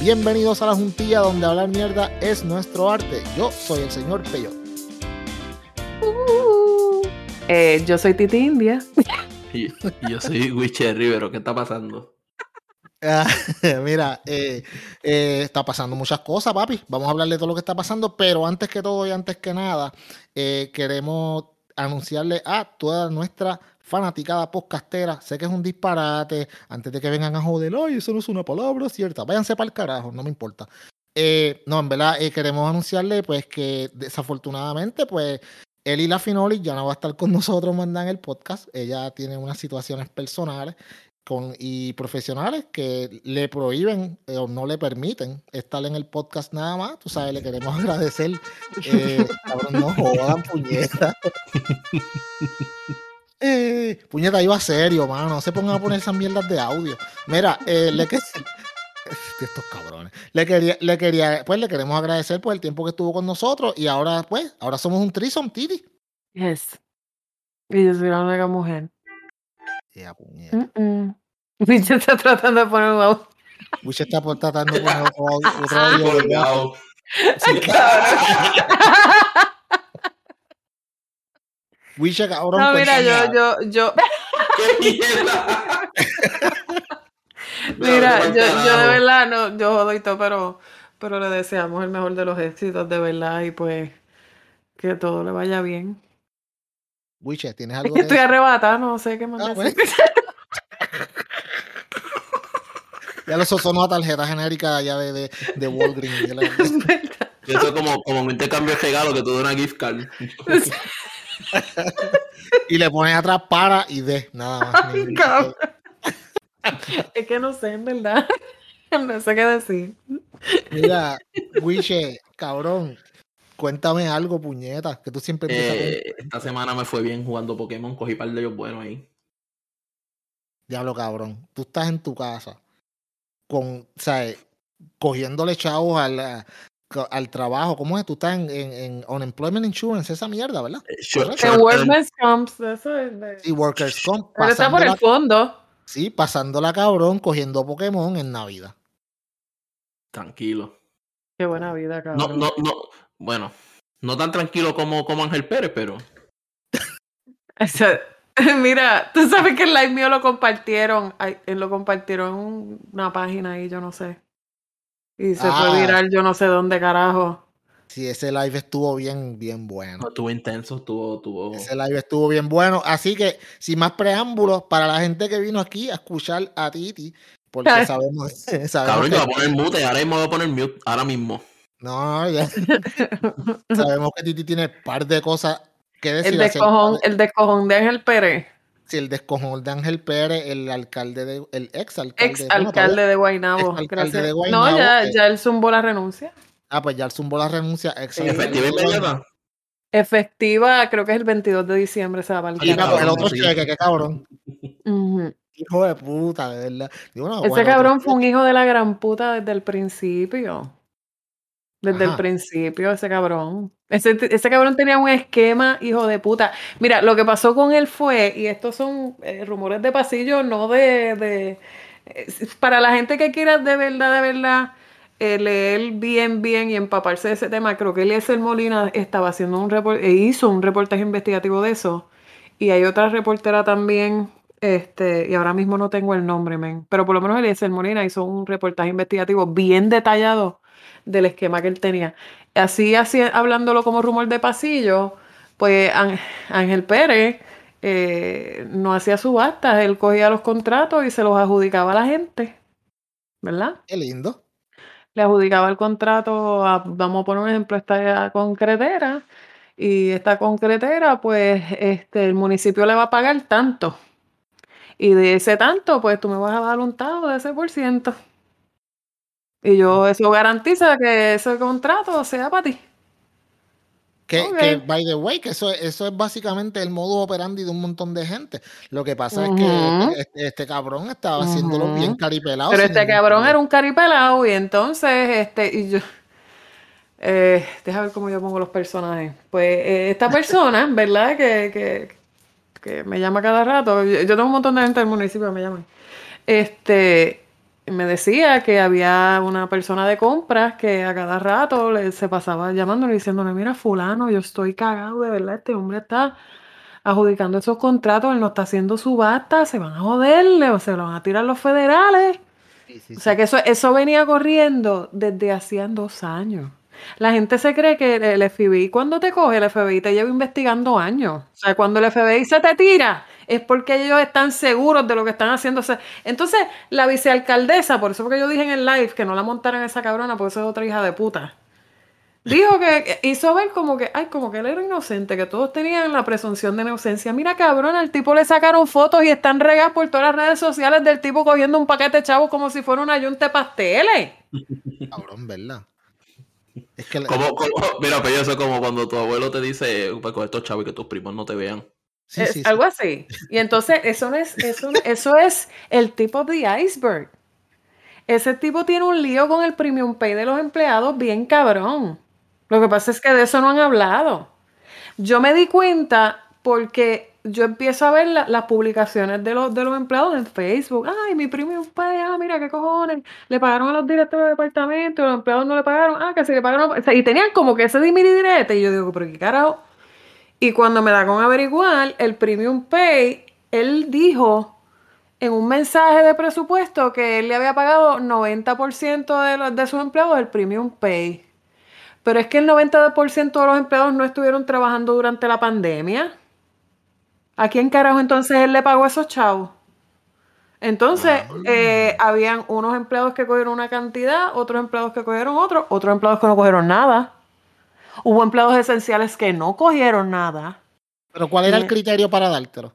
Bienvenidos a la juntilla donde hablar mierda es nuestro arte. Yo soy el señor Peyo. Uh, eh, yo soy Titi India. Y, yo soy Wiche Rivero. ¿Qué está pasando? Ah, mira, eh, eh, está pasando muchas cosas, papi. Vamos a hablarle de todo lo que está pasando, pero antes que todo y antes que nada, queremos anunciarle a toda nuestra fanaticada podcastera. Sé que es un disparate. Antes de que vengan a joder, ay, eso no es una palabra cierta. Váyanse para el carajo, no me importa. Eh, no, en verdad, eh, queremos anunciarle pues que desafortunadamente, pues él y la Finoli ya no va a estar con nosotros mandando el podcast. Ella tiene unas situaciones personales con, y profesionales que le prohíben eh, o no le permiten estar en el podcast nada más. Tú sabes, le queremos agradecer. cabrón, no jodan, puñeta. Eh, puñeta, iba serio, mano. No se pongan a poner esas mierdas de audio. Mira, eh, le que estos cabrones. Le quería, le quería, pues le queremos agradecer por el tiempo que estuvo con nosotros y ahora, pues, ahora somos un trison, Titi. Yes. Y yo soy la única mujer. Yeah, puñeta. Wiche está tratando de poner un audio. Wiche está tratando de poner otro audio. Otro audio sí, Wiche, cabrón. No, mira, yo, yo, yo. ¡Qué mira, yo, yo de verdad, no, yo jodo y todo, pero, pero le deseamos el mejor de los éxitos, de verdad, y pues que todo le vaya bien. Wiche, ¿tienes algo? que estoy arrebatada, no sé qué más ah, decir. ya lo sonó a tarjeta genérica allá de, de, de Walgreens. Eso es como, como un intercambio de regalo que tú das una gift card. y le pones atrás para y de, nada más. es que no sé, en verdad. No sé qué decir. Mira, Wiche, cabrón, cuéntame algo, puñeta, que tú siempre eh, Esta semana me fue bien jugando Pokémon, cogí par de ellos buenos ahí. Diablo, cabrón, tú estás en tu casa con, ¿sabes? Cogiéndole chavos a la, al trabajo, ¿cómo es? Tú estás en, en, Unemployment Insurance, esa mierda, ¿verdad? En Workers' Comp, eso es de... Sí, Workers' Comp. Pero está por el fondo. Sí, pasándola cabrón, cogiendo Pokémon en Navidad. Tranquilo. Qué buena vida, cabrón. No, no, no, bueno, no tan tranquilo como, como Ángel Pérez, pero... mira, tú sabes que el live mío lo compartieron, lo compartieron en una página ahí, yo no sé. Y se fue ah. viral yo no sé dónde carajo. Sí, ese live estuvo bien, bien bueno. estuvo intenso, estuvo, estuvo. Ese live estuvo bien bueno. Así que, sin más preámbulos, para la gente que vino aquí a escuchar a Titi, porque sabemos. sabemos Cabrón, yo voy a poner mute, ahora mismo voy a poner mute, ahora mismo. No, ya. sabemos que Titi tiene un par de cosas que decir. El descojón, el descojón de Ángel Pérez. Sí, el descojón de Ángel Pérez, el alcalde de, el ex alcalde, ex alcalde de Guaynabo. No, ya, ya él zumbó la renuncia. Ah, pues ya él zumbó la renuncia. Ex ¿Efectiva Efectiva, creo que es el 22 de diciembre se va a pues el otro cheque, qué cabrón. Hijo de puta, de verdad. Ese cabrón fue un hijo de la gran puta desde el principio. Desde el principio, ese cabrón. Ese, ese, cabrón tenía un esquema, hijo de puta. Mira, lo que pasó con él fue, y estos son eh, rumores de pasillo, no de, de. para la gente que quiera de verdad, de verdad, eh, leer bien, bien y empaparse de ese tema, creo que Eliezer Molina estaba haciendo un e hizo un reportaje investigativo de eso. Y hay otra reportera también, este, y ahora mismo no tengo el nombre, men, pero por lo menos Eliezer Molina hizo un reportaje investigativo bien detallado del esquema que él tenía. Así, así hablándolo como rumor de pasillo, pues Ángel Pérez eh, no hacía subastas, él cogía los contratos y se los adjudicaba a la gente, ¿verdad? Qué lindo. Le adjudicaba el contrato, a, vamos a poner un ejemplo, esta concretera, y esta concretera, pues este, el municipio le va a pagar tanto. Y de ese tanto, pues tú me vas a dar un tado de ese por ciento. Y yo, eso garantiza que ese contrato sea para ti. Que, by the way, que eso, eso es básicamente el modo operandi de un montón de gente. Lo que pasa es que este, este, cabrón estaba haciéndolo bien caripelado. Pero este cabrón era un caripelado y entonces, este, y yo, eh, déjame ver cómo yo pongo los personajes. Pues eh, esta persona, ¿verdad? Que, que, que, me llama cada rato. Yo, yo, tengo un montón de gente del municipio que me llaman. Este, me decía que había una persona de compras que a cada rato le, se pasaba llamándole diciéndole, mira, fulano, yo estoy cagado, de verdad, este hombre está adjudicando esos contratos, él no está haciendo subasta, se van a joderle o se lo van a tirar los federales. o sea que eso, eso venía corriendo desde hacían dos años. La gente se cree que el FBI, cuando te coge el FBI, te lleva investigando años. O sea, cuando el FBI se te tira, es porque ellos están seguros de lo que están haciendo. entonces, la vicealcaldesa, por eso porque yo dije en el live que no la montaran esa cabrona, porque eso es otra hija de puta. Dijo que hizo ver como que, ay, como que él era inocente, que todos tenían la presunción de inocencia. Mira, cabrón, al tipo le sacaron fotos y están regadas por todas las redes sociales del tipo cogiendo un paquete de chavos como si fuera una yunta de pasteles. Cabrón, ¿verdad? Es que como, mira, pero eso es como cuando tu abuelo te dice, para coger estos chavos y que tus primos no te vean. Sí, sí, algo así. Y entonces, eso, no es, eso, eso es el tipo de iceberg. Ese tipo tiene un lío con el premium pay de los empleados bien cabrón. Lo que pasa es que de eso no han hablado. Yo me di cuenta porque yo empiezo a ver las publicaciones de los, de los empleados en Facebook. Ay, mi primo pay, ah, mira qué cojones. Le pagaron a los directores de departamento, los empleados no le pagaron. Ah, que se le pagaron. y tenían como que ese dimir y Y yo digo, pero qué carajo. Y cuando me da con averiguar, el premium pay, él dijo en un mensaje de presupuesto que él le había pagado 90% de, de sus empleados el premium pay. Pero es que el 90% de los empleados no estuvieron trabajando durante la pandemia. ¿A quién carajo entonces él le pagó esos chavos? Entonces, eh, habían unos empleados que cogieron una cantidad, otros empleados que cogieron otro, otros empleados que no cogieron nada. Hubo empleados esenciales que no cogieron nada. Pero ¿cuál era el criterio para dártelo?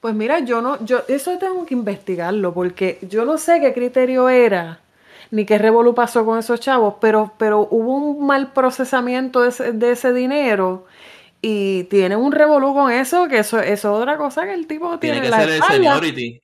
Pues mira, yo no, yo eso tengo que investigarlo porque yo no sé qué criterio era ni qué revolú pasó con esos chavos, pero, pero hubo un mal procesamiento de ese, dinero y tiene un revolú con eso, que eso, es otra cosa que el tipo tiene. Tiene que ser el seniority.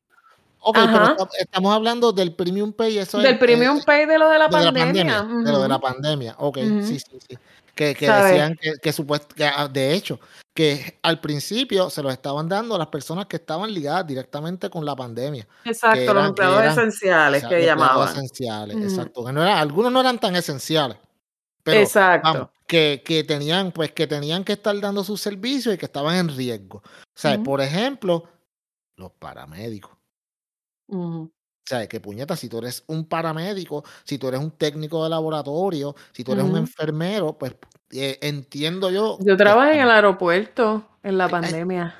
Ok, pero estamos hablando del premium pay. Eso del premium pay de lo de la pandemia. De lo de la pandemia. Ok, sí, sí, sí. Que, decían que, que, supuesto, ah, de hecho, que al principio se los estaban dando a las personas que estaban ligadas directamente con la pandemia. Exacto, los empleados esenciales que llamaban. esenciales, exacto. Que no algunos no eran tan esenciales. Pero, exacto. que, que, tenían, pues, que tenían que estar dando sus servicios y que estaban en riesgo. O sea, por ejemplo, los paramédicos. O sea, que puñeta, si tú eres un paramédico, si tú eres un técnico de laboratorio, si tú eres un enfermero, pues eh, entiendo yo. Yo trabajé en el aeropuerto en la eh, pandemia.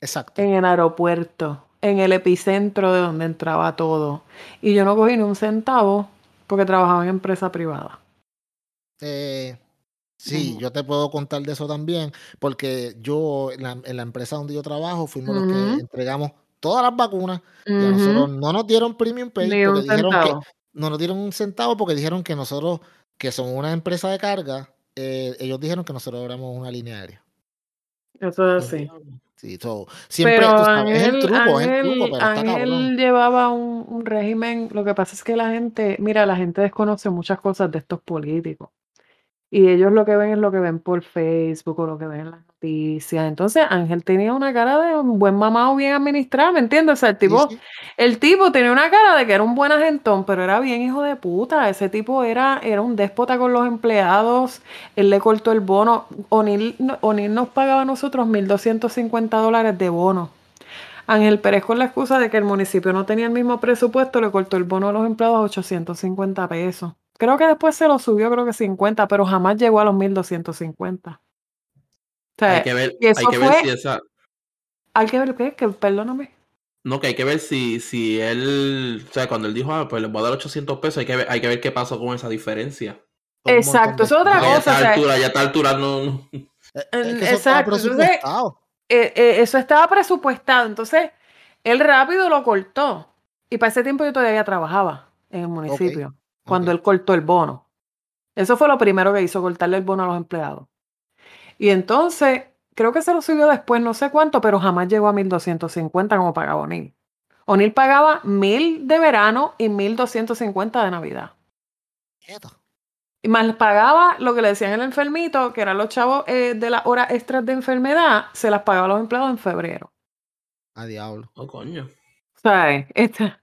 Exacto. En el aeropuerto, en el epicentro de donde entraba todo. Y yo no cogí ni un centavo porque trabajaba en empresa privada. Eh, sí, yo te puedo contar de eso también, porque yo en la, empresa donde yo trabajo fuimos los que entregamos todas las vacunas y a nosotros no nos dieron premium pay porque dijeron que no nos dieron un centavo porque dijeron que nosotros que son una empresa de carga, eh, ellos dijeron que nosotros éramos una línea aérea. Eso es así. Sí, siempre pero es el truco, es el truco, pero Ángel llevaba un, un, régimen, lo que pasa es que la gente, mira, la gente desconoce muchas cosas de estos políticos. Y ellos lo que ven es lo que ven por Facebook o lo que ven en las noticias. Entonces, Ángel tenía una cara de un buen mamado bien administrado, ¿me entiendes? O sea, el tipo, el tipo tenía una cara de que era un buen agentón, pero era bien hijo de puta. Ese tipo era, era un déspota con los empleados. Él le cortó el bono. O'Neill, nos pagaba a nosotros 1.250 dólares de bono. Ángel Pérez con la excusa de que el municipio no tenía el mismo presupuesto, le cortó el bono a los empleados a 850 pesos. Creo que después se lo subió, creo que 50, pero jamás llegó a los 1250. O sea, hay que ver, hay que ver si esa. Hay que ver qué, que perdóname. No, que hay que ver si, si él, o sea, cuando él dijo, ah, pues le voy a dar 800 pesos, hay que ver, hay que ver qué pasó con esa diferencia. Exacto, eso es otra cosa. Ya altura, ya a altura no. Eh, eso Exacto. Estaba eh, eh, eso estaba presupuestado. Entonces, él rápido lo cortó. Y para ese tiempo yo todavía trabajaba en el municipio cuando él cortó el bono. Eso fue lo primero que hizo, cortarle el bono a los empleados. Y entonces, creo que se lo subió después, no sé cuánto, pero jamás llegó a 1250 como pagaba O'Neill. O'Neill pagaba 1000 de verano y 1250 de Navidad. Y más pagaba lo que le decían el enfermito, que eran los chavos eh, de las horas extras de enfermedad, se las pagaba a los empleados en febrero. A diablo. Oh, coño. ¿Sabes? Esta,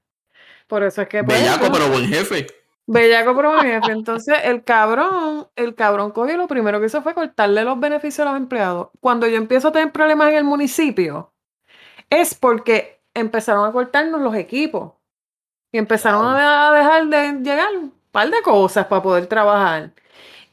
Por eso es que. pues, Bellaco, yo- pero buen jefe. Bellaco jefe. Entonces, el cabrón, el cabrón cogió lo primero que hizo fue cortarle los beneficios a los empleados. Cuando yo empiezo a tener problemas en el municipio, es porque empezaron a cortarnos los equipos. Y empezaron a dejar de llegar un par de cosas para poder trabajar.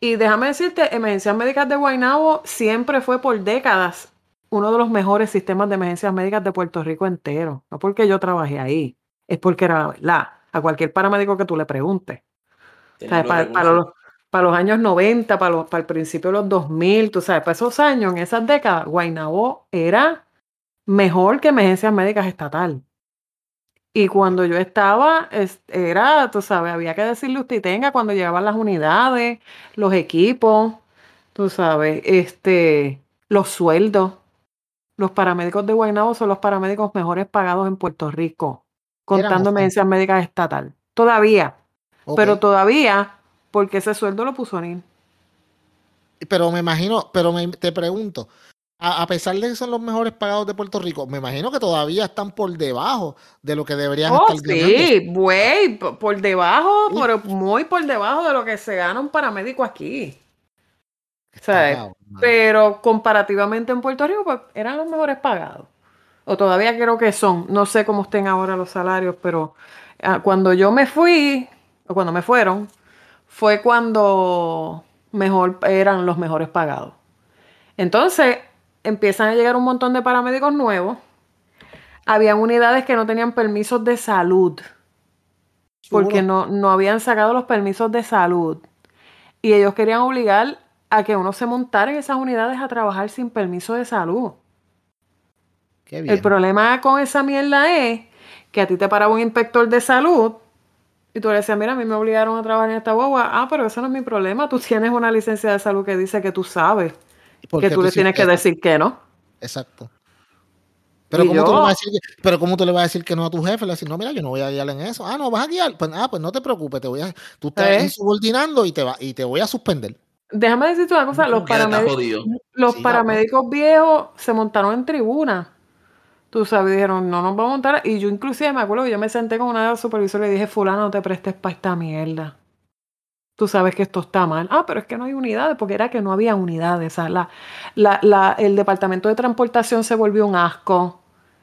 Y déjame decirte, Emergencias Médicas de Guaynabo siempre fue por décadas uno de los mejores sistemas de emergencias médicas de Puerto Rico entero. No porque yo trabajé ahí, es porque era la verdad. A cualquier paramédico que tú le preguntes. O sea, Tenía para, los para los, para los años 90, para, los, para el principio de los 2000, tú sabes, para esos años, en esas décadas, Guaynabo era mejor que emergencias médicas estatal. Y cuando yo estaba, es- era, tú sabes, había que decirle usted y tenga cuando llegaban las unidades, los equipos, tú sabes, este, los sueldos. Los paramédicos de Guaynabo son los paramédicos mejores pagados en Puerto Rico, contando emergencias médicas estatal. Todavía. Pero todavía, porque ese sueldo lo puso Anil. Pero me imagino, pero me- te pregunto, a, a pesar de que son los mejores pagados de Puerto Rico, me imagino que todavía están por debajo de lo que deberían Oh, estar ganando. sí, güey, por debajo, Sí. pero muy por debajo de lo que se gana un paramédico aquí. O Está sea, cabrón, mano. pero comparativamente en Puerto Rico, pues eran los mejores pagados. O todavía creo que son. No sé cómo estén ahora los salarios, pero ah, cuando yo me fui, o cuando me fueron, fue cuando mejor eran los mejores pagados. Entonces, empiezan a llegar un montón de paramédicos nuevos. Habían unidades que no tenían permisos de salud, porque no, no habían sacado los permisos de salud. Y ellos querían obligar a que uno se montara en esas unidades a trabajar sin permiso de salud. Qué El problema con esa mierda es que a ti te paraba un inspector de salud y tú le decías, mira, a mí me obligaron a trabajar en esta guagua. Ah, pero eso no es mi problema. Tú tienes una licencia de salud que dice que tú sabes Porque que tú le sí- tienes que decir que no. Exacto. Pero ¿cómo, tú le vas a decir que, pero ¿cómo tú le vas a decir que no a tu jefe? Le vas a decir, no, mira, yo no voy a guiar en eso. Ah, no, vas a guiar. Pues, ah, pues no te preocupes, te voy a, tú estás ¿Eh? insubordinando y te, va, y te voy a suspender. Déjame decirte una cosa, los, paramédicos, Sí, paramédicos viejos se montaron en tribuna. Tú sabes, dijeron, no nos vamos a montar. Y yo inclusive me acuerdo que yo me senté con una de las supervisoras y le dije, fulano, no te prestes para esta mierda. Tú sabes que esto está mal. Ah, pero es que no hay unidades, porque era que no había unidades. O sea, la, la- la- el departamento de transportación se volvió un asco.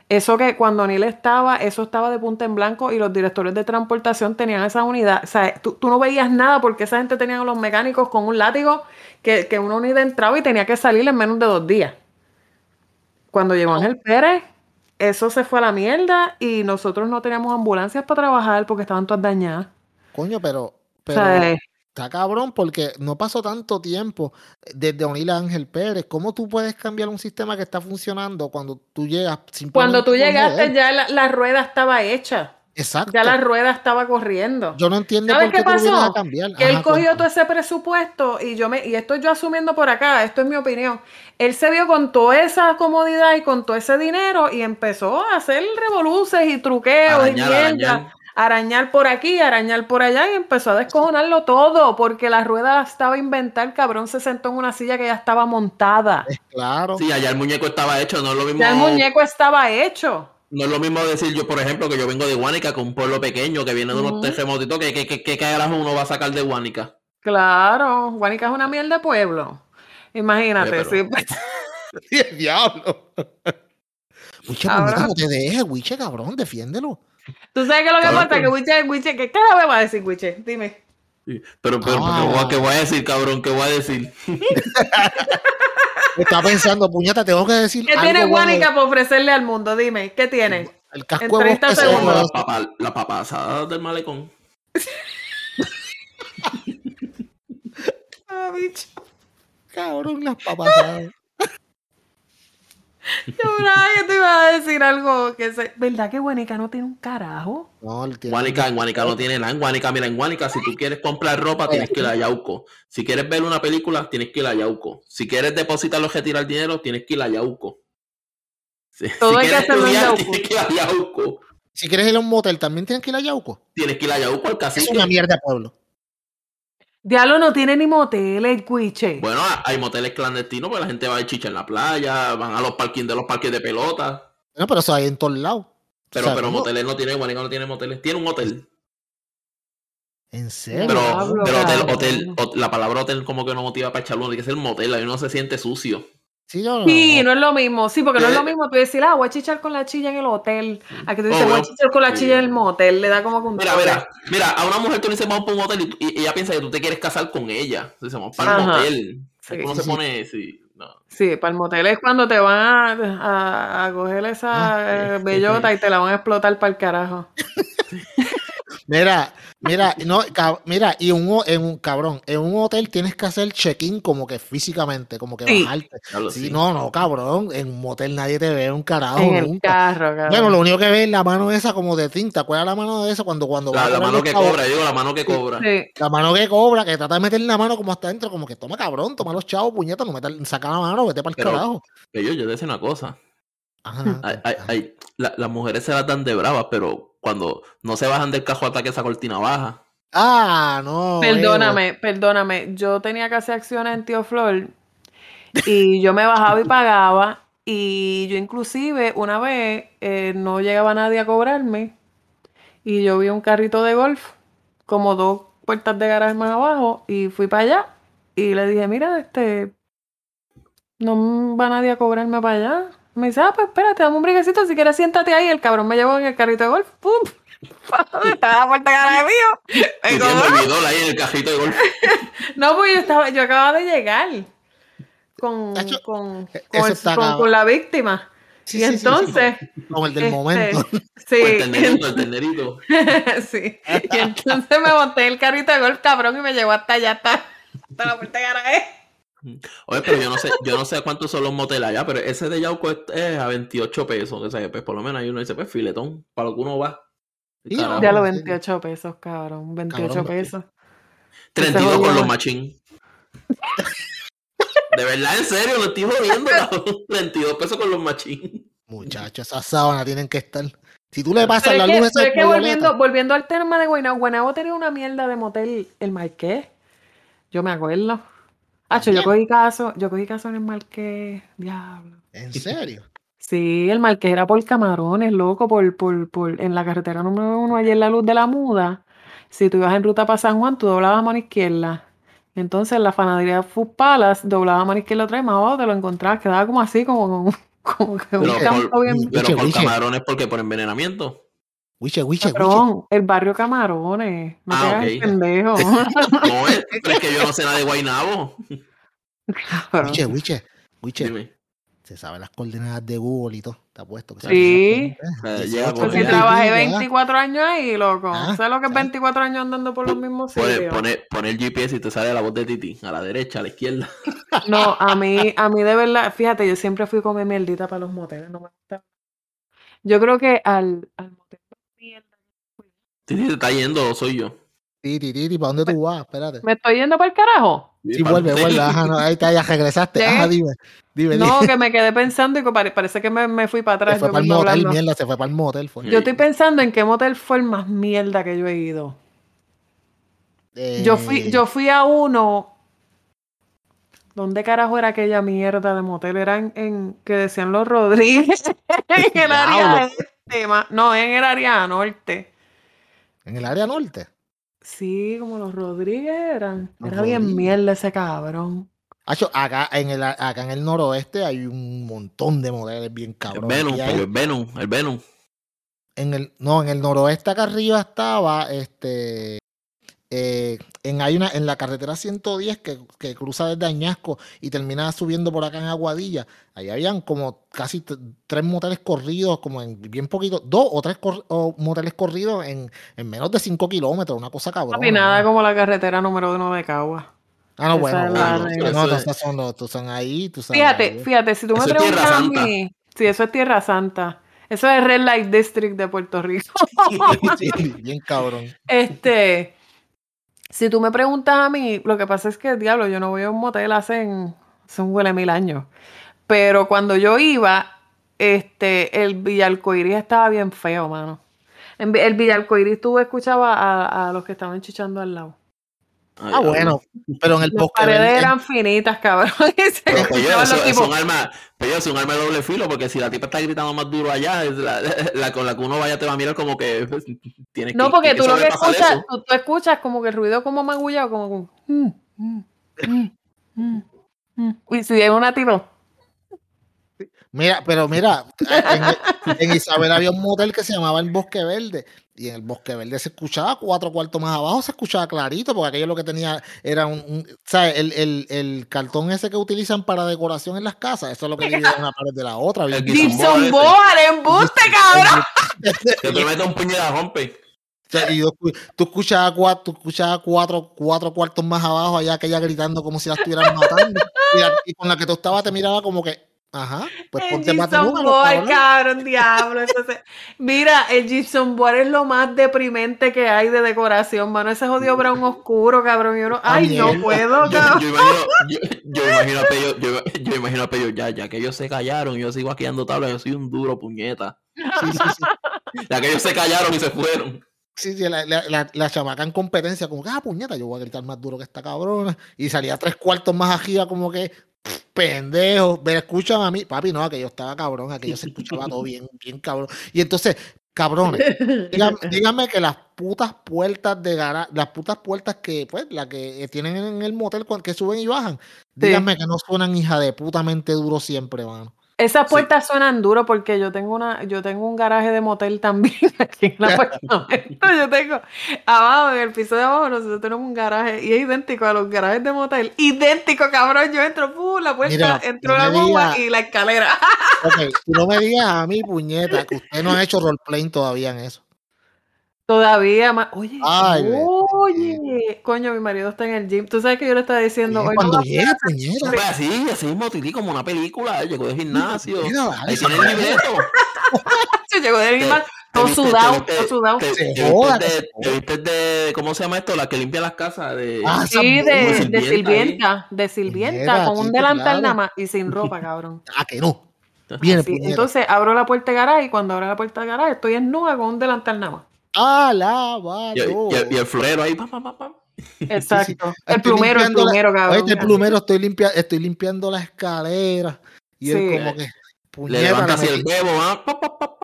Eso que cuando Anil estaba, eso estaba de punta en blanco y los directores de transportación tenían esa unidad. O sea, tú, tú no veías nada porque esa gente tenía a los mecánicos con un látigo que, que una unidad entraba y tenía que salir en menos de dos días. Cuando llegó Ángel Pérez, eso se fue a la mierda y nosotros no teníamos ambulancias para trabajar porque estaban todas dañadas. Coño, pero, O pero sea, eh, está cabrón porque no pasó tanto tiempo desde O'Neill a Ángel Pérez. ¿Cómo tú puedes cambiar un sistema que está funcionando cuando tú llegas simplemente cuando tú llegaste ya la, la rueda estaba hecha. Exacto. Ya la rueda estaba corriendo. Yo no entiendo ¿Sabes por qué qué pasó? a cambiar. Que él Ajá, cogió todo ese presupuesto y yo me, y esto yo asumiendo por acá, esto es mi opinión. Él se vio con toda esa comodidad y con todo ese dinero y empezó a hacer revoluces y truqueos y Arañar, mierda. arañar. Arañar por aquí, arañar por allá y empezó a descojonarlo todo porque la rueda estaba a inventar. El cabrón se sentó en una silla que ya estaba montada. Claro. Sí, allá el muñeco estaba hecho, no es lo mismo. Ya el muñeco estaba hecho. No es lo mismo decir yo, por ejemplo, que yo vengo de Guánica, que un pueblo pequeño, que viene de unos Ujú. terremotitos, que, que, que, que carajo uno va a sacar de Guánica. Claro, Guanica es una mierda de pueblo. Imagínate, Oye, pero- sí, el diablo. Wiche, Ahora- puñeta, no te dejes, Wiche, cabrón, defiéndelo. Tú sabes que lo que pasa es que Wiche, Wiche, ¿qué carajo me va a decir Wiche? Dime. Sí, Pero, pero, Ah. ¿qué, voy a, qué voy a decir, cabrón? ¿Qué voy a decir? Está pensando, puñeta, tengo que decir ¿Qué algo tiene. Guanica para ofrecerle al mundo? Dime, ¿qué tiene? El casco En de 30 bosque se segundos. La, papa, la papasada del malecón. Ah, bicho. Cabrón, las papasadas. Yo que te iba a decir algo que se... ¿Verdad que Guanica no tiene un carajo? No, tiene- Guánica, en Guánica no tiene nada. En Guánica, mira, en Guánica, si tú quieres comprar ropa, tienes que ir a Yauco. Si quieres ver una película, tienes que ir a Yauco. Si quieres depositar o retirar dinero, tienes que ir a Yauco. Si, Todo si hay que quieres en estudiar, Yauco. tienes que ir a Yauco. Si quieres ir a un motel, también tienes que ir a Yauco. Tienes que ir a Yauco al Es cacique. una mierda pueblo. Diablo no tiene ni moteles, Guiche. Bueno, hay moteles clandestinos, porque la gente va a chicha en la playa, van a los parkings de los parques de pelota. No, pero eso hay en todos lados. Pero, O sea, pero ¿cómo? moteles no tiene, Guanica no tiene moteles. Tiene un hotel. ¿En serio? Pero, Diablo, pero hotel, hotel, hot- la palabra hotel como que no motiva para echarlo, tiene que ser motel, ahí uno se siente sucio. Sí, no. Sí, no es lo mismo. Sí, porque no es lo Eh, mismo tú decir, ah, voy a chichar con la chilla en el hotel. A que tú dices, Oh, voy a chichar con la Sí. chilla en el motel. Le da como que un Mira, mira, mira, a una mujer tú le dices vamos para un hotel y, tú- y ella piensa que tú te quieres casar con ella. Entonces vamos para el motel. Sí, uno se pone, sí, no. Sí, para el motel es cuando te van a, a, a coger esa Ah, eh, bellota y te la van a explotar para el carajo. Mira, mira, no, cab- mira, y un, en un cabrón, en un hotel tienes que hacer check-in como que físicamente, como que Sí. bajarte. Claro, Sí, sí. no, no, cabrón, en un motel nadie te ve un carajo en el nunca. carro, cabrón. Bueno, lo único que ves es la mano esa como de tinta. ¿Cuál es la mano de esa cuando cuando va La, la mano que chavos? cobra, yo digo la mano que cobra. Sí. La mano que cobra, que trata de meter la mano como hasta adentro, como que toma cabrón, toma los chavos, puñeta, no meta, saca la mano, vete para el Pero- carajo. Que yo, yo te decía una cosa. Ajá. La- las mujeres se las dan de bravas, pero cuando no se bajan del cajo hasta que esa cortina baja. Ah, no. Perdóname, perdóname. Yo tenía que hacer acciones en Tío Flor y yo me bajaba y pagaba. Y yo inclusive una vez eh, no llegaba nadie a cobrarme y yo vi un carrito de golf como dos puertas de garaje más abajo y fui para allá y le dije, mira, este, no va nadie a cobrarme para allá. Me dice, ah, pues espérate, dame un briquecito, si quieres siéntate ahí. El cabrón me llevó en el carrito de golf, ¡pum! Estaba la puerta de garaje mío. Me bidón ahí en el cajito de golf. No, pues yo estaba, yo acababa de llegar con, con, e- con, el- con- con la víctima. Sí, y sí, sí, sí, entonces, Como el del este, momento. sí, El ternerito, el ternerito. sí. Y entonces me monté el carrito de golf, cabrón, y me llevó hasta allá, hasta, hasta la puerta de garaje. Oye, pero yo no sé, yo no sé cuántos son los moteles allá, pero ese de Yauco es, a 28 pesos. O sea, pues por lo menos hay uno dice, pues filetón, para lo que uno va. Ya los sí. 28 pesos, cabrón, 28 Cabrón, pesos. 32 con los machín. De verdad, en serio, lo estoy jodiendo. cabrón. 32 pesos con los machín. Muchachos, esas sábanas tienen que estar. Si tú le pasas Pero la es que, luz esa pero es que volviendo, volviendo al tema de Guaynabo, Guaynabo tenía una mierda de motel, el Marqués. Yo me acuerdo. Hacho, yo cogí caso, yo cogí caso en el Marqués, diablo. ¿En serio? Sí, el Marqués era por camarones, loco, por, por, por, en la carretera número uno, allí en la luz de la muda. Si tú ibas en ruta para San Juan, tú doblabas a mano izquierda. Entonces, en la fanadería Food Palace, doblabas a mano izquierda otra vez, más abajo te lo encontrabas, quedaba como así, como, como que un Pero campo por, bien pero por camarones, porque por envenenamiento. Wiche, wiche, wiche. Cabrón, el barrio Camarones. No Ah, te hagas pendejo. No es, pero es que yo no sé nada de Guaynabo. Wiche, wiche. Dime. Se sabe las coordenadas de Google y todo. Te apuesto. que Sí. sabes. Eh, llega Pues si trabajé Ya. 24 años ahí, loco. Ah, ¿Sabes lo que es ah. 24 años andando por los mismos sitios? pone, pone el GPS y te sale la voz de Titi. A la derecha, a la izquierda. No, a mí, a mí de verdad, fíjate, yo siempre fui con mi mierdita para los moteles, no me gusta. Yo creo que al, Titi te está yendo, soy yo. Titi, Titi, ¿para dónde tú vas? Espérate. ¿me estoy yendo para el carajo? Sí, vuelve, vuelve. Ajá, no, ahí está, ya regresaste. Ajá, dime. Dime, No, dime. que me quedé pensando y que pare- parece que me, me fui para Se atrás. fue yo para el motel, hablando. mierda, se fue para el motel. Fue. Yo estoy pensando en qué motel fue el más mierda que yo he ido. Yo fui, yo fui a uno. ¿Dónde carajo era aquella mierda de motel? Era en, en- que decían los Rodríguez. en el área este, No, en el área norte. En el área norte. Sí, como los Rodríguez eran. Los Era bien mierda ese cabrón. Acho, acá, en el, acá en el noroeste hay un montón de modelos bien El cabrón. Venom, hay- el Venom, el Venom. en el, no, en el noroeste acá arriba estaba este eh, en hay una en la carretera 110 que, que cruza desde Añasco y termina subiendo por acá en Aguadilla. Ahí habían como casi tres moteles corridos, como en bien poquito, dos o tres cor- o moteles corridos en, en menos de cinco kilómetros, una cosa cabrón. Papi, nada como la carretera número uno de Cagua. Ah, no, bueno, bueno, no, no, son tú son ahí, tú sabes. Fíjate, ahí. fíjate, si tú me preguntas a mí. Sí, eso es Tierra Santa. Eso es Red Light District de Puerto Rico. Sí, bien cabrón. Este, si tú me preguntas a mí, lo que pasa es que, diablo, yo no voy a un motel hace, un huele mil años. Pero cuando yo iba, este, el Villalcoiris estaba bien feo, mano. El Villalcoiris tú escuchabas a, a los que estaban chichando al lado. Ah, bueno, pero en el Las paredes eran finitas, cabrón. Pero, yo, escuchaban eso, es un arma, pero es un arma de doble filo, porque si la tipa está gritando más duro allá, es la, la con la que uno vaya te va a mirar como que pues, tienes No, que porque tú lo que escuchas, tú, tú escuchas como que el ruido como magullado, como como, mm, mm, mm, mm, mm. Y si hay una tiro, Mira, pero mira, en, en Isabel había un motel que se llamaba el Bosque Verde. Y en el Bosque Verde se escuchaba cuatro cuartos más abajo, se escuchaba clarito, porque aquello lo que tenía era un, un- ¿sabes? El, el, el cartón ese que utilizan para decoración en las casas, eso es lo que divide una pared de la otra. Gibson Gibson Boa Boa, el embuste, cabrón. Que te mete un puñetazo, rompe. O sea, y yo tú escuchabas cuatro, tú escuchabas cuatro, cuatro cuartos más abajo, allá aquella gritando como si la estuvieran matando. Y, la- y con la que tú estabas te miraba como que, ajá, pues El ponte más Gibson número, cabrón. cabrón, diablo. Entonces, mira, el Gibson Boa es lo más deprimente que hay de decoración, mano. Ese jodido brown oscuro, cabrón. Yo no, ay, no puedo, Yo, cabrón. yo imagino, yo, yo imagino a Pello, yo, yo imagino a Pello, ya, ya que ellos se callaron, yo sigo aquí dando tabla, yo soy un duro puñeta. Sí, sí, sí. Ya que ellos se callaron y se fueron. Sí, sí, la, la, la, la chamaca en competencia, como que, ah, puñeta, yo voy a gritar más duro que esta cabrona. Y salía tres cuartos más arriba, como que, pendejo, pero escuchan a mí. Papi, no, aquello estaba cabrón, aquello se escuchaba todo bien, bien cabrón. Y entonces, cabrones, dígame que las putas puertas de garaje, las putas puertas que, pues, la que tienen en el motel que suben y bajan, díganme que no suenan hija de putamente duro siempre, mano. Esas Sí. puertas suenan duro porque yo tengo una, yo tengo un garaje de motel también aquí en el apartamento. Yo tengo abajo, en el piso de abajo, nosotros tenemos un garaje y es idéntico a los garajes de motel. Idéntico, cabrón. Yo entro, ¡pum! la puerta, Mira, entro la bomba y la escalera. Ok, tú no me digas a mí, puñeta, que usted no ha hecho roleplaying todavía en eso. Todavía más. Oye, Ay, bendito. Oye, coño, mi marido está en el gym. Tú sabes que yo le estaba diciendo, hoy no cuando vas a llegue, hacer- puñeta. Pues así, así mismo, Titi, como una película, llegó del gimnasio. Ahí tiene el libreto. Se llegó del gym, todo viste- sudado, viste- todo sudado. Te, te te vistes de, ¿cómo se llama esto? La que limpia las casas. De, Ah, Sí, de, de sirvienta de sirvienta, con un delantal claro. nada más y sin ropa, cabrón. Ah, que no. Viene. Entonces abro la puerta de garaje y cuando abro la puerta de garaje estoy en nube con un delantal nada más. Alabado. y, y- y el florero ahí, pam, pam, pam, pam. Exacto. El Estoy plumero, el limpiando la- plumero, cabrón. Oye, el plumero, estoy, limpia, estoy limpiando la escalera. Y él Sí. como que, Le puñeta, levanta la así el huevo, ah, pa, pa, pa, pa.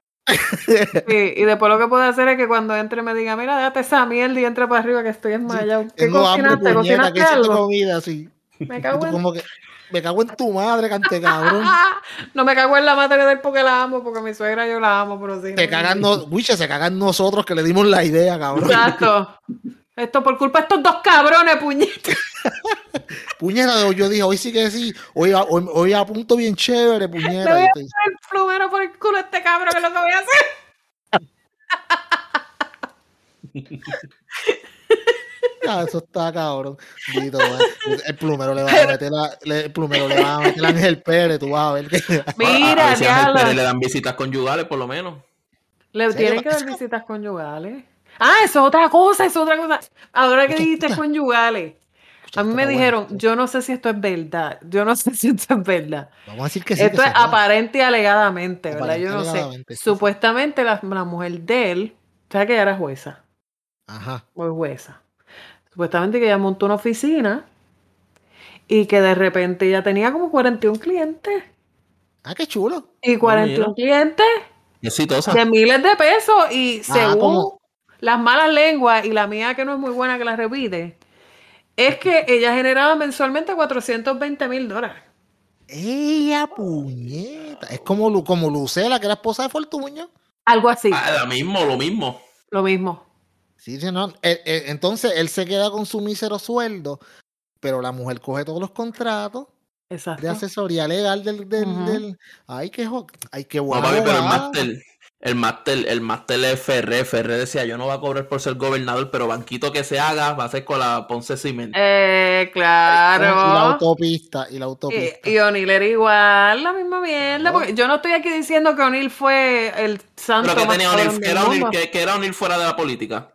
Sí, y después lo que puedo hacer es que cuando entre me diga, mira, déjate esa mierda y entre para arriba que estoy desmayado. ¿Qué Tengo hambre, cocinaste? puñeta, ¿Cocinaste algo? comida así. Me cago en... como que, me cago en tu madre, cante cabrón. No me cago en la madre de él porque la amo, porque mi suegra yo la amo, pero sí. Se cagan, no, Wiche, se cagan nosotros que le dimos la idea, cabrón. Exacto. Esto por culpa de estos dos cabrones, puñetas. Puñeta, yo dije, hoy sí que sí, hoy, a- hoy, hoy apunto bien chévere, Le puñeta. voy a te- poner el plumero por el culo a este cabrón, que es lo que voy a hacer. Ah, eso está cabrón. Dito, el plumero le va a meter la, le- el plumero le va a meter a Ángel Pérez, tú vas a ver que A- a Mira, si Ángel. Pérez le dan visitas conyugales, por lo menos. Le tienen que dar visitas conyugales. Ah, eso es otra cosa, eso es otra cosa. Ahora que dijiste conyugales. A mí me dijeron, yo no sé si esto es verdad. Yo no sé si esto es verdad. Vamos a decir que sí. esto que es aparente y alegadamente, ¿verdad? Aparente Yo no sé. sí. Supuestamente la, la mujer de él, ¿sabes que ella era jueza? Ajá. O es jueza. Supuestamente que ella montó una oficina y que de repente ella tenía como 41 clientes. Ah, qué chulo. Y 41 mira. clientes Exitosa. de miles de pesos. Y Ah, según las malas lenguas y la mía que no es muy buena que la repite, es que ella generaba mensualmente 420 mil dólares. Ella, puñeta. Es como, Lu- como Lucela, que era esposa de Fortuño. Algo así, Ah, lo mismo, lo mismo. lo mismo. Sí, sí, no. Eh, eh, entonces él se queda con su mísero sueldo, pero la mujer coge todos los contratos Exacto. de asesoría legal del. del, del- Ay, qué, ay, qué No, papi, pero el máster, el máster, el máster es Ferré. Ferré decía, yo no voy a cobrar por ser gobernador, pero banquito que se haga va a ser con la Ponce Cement. Eh, Y la claro. autopista, y la Y, autopista. y O'Neill era igual, la misma mierda. Claro. Porque yo no estoy aquí diciendo que O'Neill fue el santo pero que tenía O'Neill, que era O'Neill fuera de la política.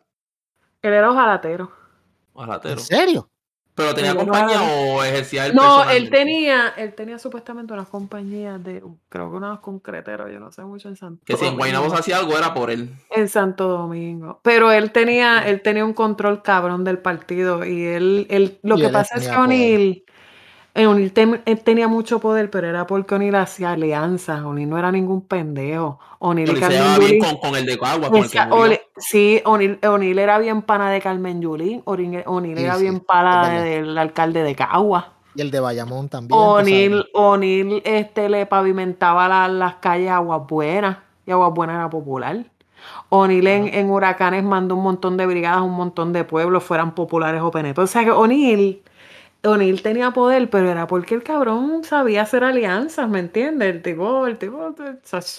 Él era ojalatero. ¿En Ojalatero. serio? ¿Pero tenía compañía o ejercía el No, él tenía, él tenía supuestamente unas compañías de, creo que unos concreteros, yo no sé mucho en Santo Que si en Guaynabo hacía algo era por él. En Santo Domingo. Pero él tenía, él tenía un control cabrón del partido y él, él lo que pasa es que O'Neill O'Neill tenía mucho poder, pero era porque O'Neill hacía alianzas. O'Neill no era ningún pendejo. O'Neill se bien con, el de Cagua. sí, O'Neill era bien pana de Carmen Yulín. O'Neill era bien pana del alcalde de Cagua. Y el de Bayamón también. O'Neill este, le pavimentaba las calles Aguas Buenas. Y Aguas Buenas era popular. O'Neill en, huracanes mandó un montón de brigadas, un montón de pueblos, fueran populares o penetos. O sea que O'Neill O'Neill tenía poder, pero era porque el cabrón sabía hacer alianzas, ¿me entiendes? El tipo, el tipo.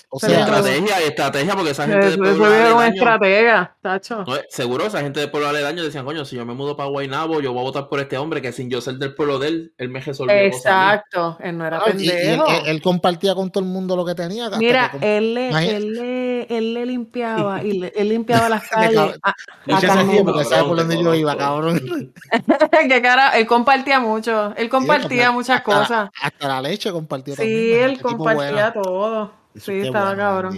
O sea, estrategia y estrategia, porque esa gente de pueblo aledaño. estratega, tacho. seguro, esa gente de pueblo aledaño decían, coño, si yo me mudo para Guaynabo, yo voy a votar por este hombre que sin yo ser del pueblo de él, él me resolvió. Exacto, él no era pendejo. Y, él, compartía con todo el mundo lo que tenía. Mira, él, le, él, le, él le limpiaba y le, él limpiaba las calles. a, a porque sabe por dónde yo iba, cabrón. que cara, él compartía mucho. Él compartía muchas cosas. Hasta la leche compartió sí, Sí, él compartía todo. sí, estaba cabrón.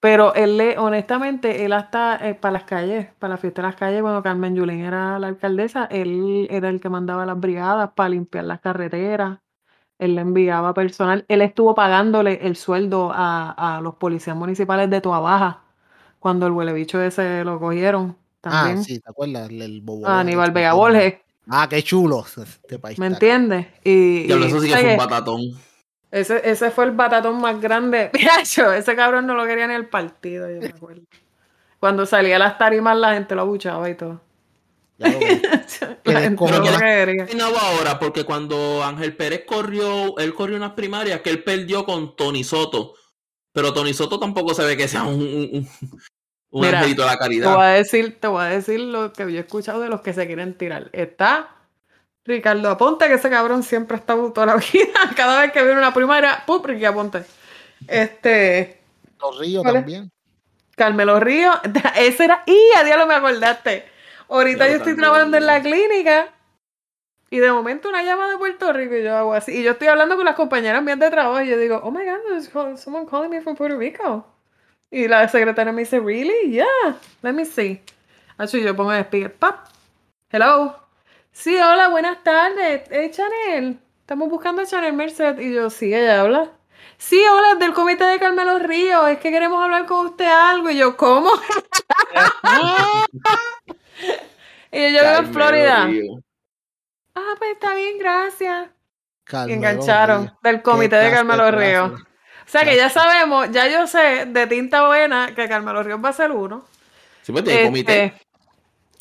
Pero él le, honestamente, él hasta eh, para las calles, para la fiesta de las calles, cuando Carmen Yulín era la alcaldesa, él era el que mandaba las brigadas para limpiar las carreteras. Él le enviaba personal. Él estuvo pagándole el sueldo a, los policías municipales de Toa Baja cuando el huele bicho ese lo cogieron. Ah, también. Ah, sí, ¿te acuerdas? El, bobo, Aníbal Vega Borges. Ah, qué chulo este país. ¿Me entiendes? Y, eso sí que fue un batatón. Ese, ese fue el batatón más grande. ese cabrón no lo quería ni el partido, yo me acuerdo. Cuando salía a las tarimas la gente lo abuchaba y todo. Ya la gente no lo quería. ahora, porque cuando Ángel Pérez corrió, él corrió unas primarias que él perdió con Tony Soto. Pero Tony Soto tampoco se ve que sea un, un Mira, de la caridad. Te voy, a decir, te voy a decir lo que yo he escuchado de los que se quieren tirar. Está Ricardo Aponte, que ese cabrón siempre ha estado toda la vida. Cada vez que viene una primaria, ¡pum! Ricky Aponte. Este. Los Ríos también. Carmelo Ríos. Ese era. ¡Y! A Dios lo me acordaste. Ahorita yo estoy trabajando en la clínica. Y de momento una llamada de Puerto Rico y yo hago así. Y yo estoy hablando con las compañeras mías de trabajo y yo digo, oh my god, someone calling me from Puerto Rico. Y la secretaria me dice, ¿really? Yeah, let me see. Así yo pongo el speaker, pap. Hello. Sí, hola, buenas tardes. Eh, Chanel. Estamos buscando a Chanel Merced. Y yo, sí, ella habla. Sí, hola, del comité de Carmelo Ríos. Es que queremos hablar con usted algo. Y yo, ¿cómo? y yo, vivo en Florida. Ah, pues está bien, gracias. y engancharon del comité de Carmelo Ríos. O sea que ya sabemos, ya yo sé de tinta buena que Carmelo Ríos va a ser uno. Sí, pues tiene comité. Este,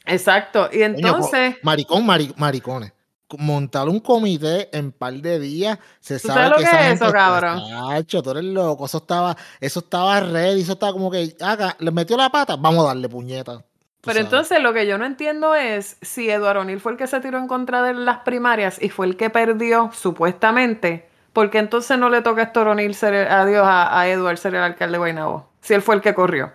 exacto. Y entonces. maricón, maricones. Montar un comité en par de días. Se sabe sabes lo que, es eso, cabrón. Cacho, tú eres loco. Eso estaba, eso estaba red, eso estaba como que. Haga, le metió la pata, vamos a darle puñeta. Pero entonces lo que yo no entiendo es si Eduardo O'Neill fue el que se tiró en contra de las primarias y fue el que perdió, supuestamente porque entonces no le toca a Estoronil ser adiós a, a Edward ser el alcalde de Guaynabo? Si él fue el que corrió.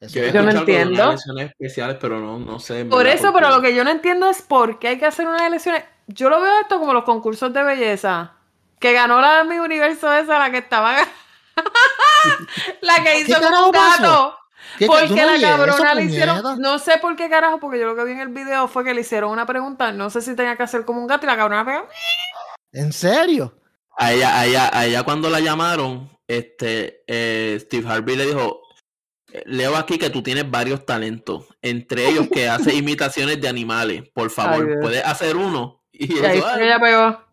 yo no entiendo. especiales, pero no, no sé. Por eso, pero lo que yo no entiendo es por qué hay que hacer unas elecciones. Yo lo veo esto como los concursos de belleza. Que ganó la de mi universo esa, la que estaba. la que hizo con un gato. Porque la cabrona le hicieron. No sé por qué carajo, porque yo lo que vi en el video fue que le hicieron una pregunta. No sé si tenía que hacer como un gato y la cabrona pegó. ¿En serio? A ella, a ella, a ella cuando la llamaron, este, eh, Steve Harvey le dijo: Leo aquí que tú tienes varios talentos, entre ellos que hace imitaciones de animales. Por favor, ¿puedes hacer uno? Y, ella pegó.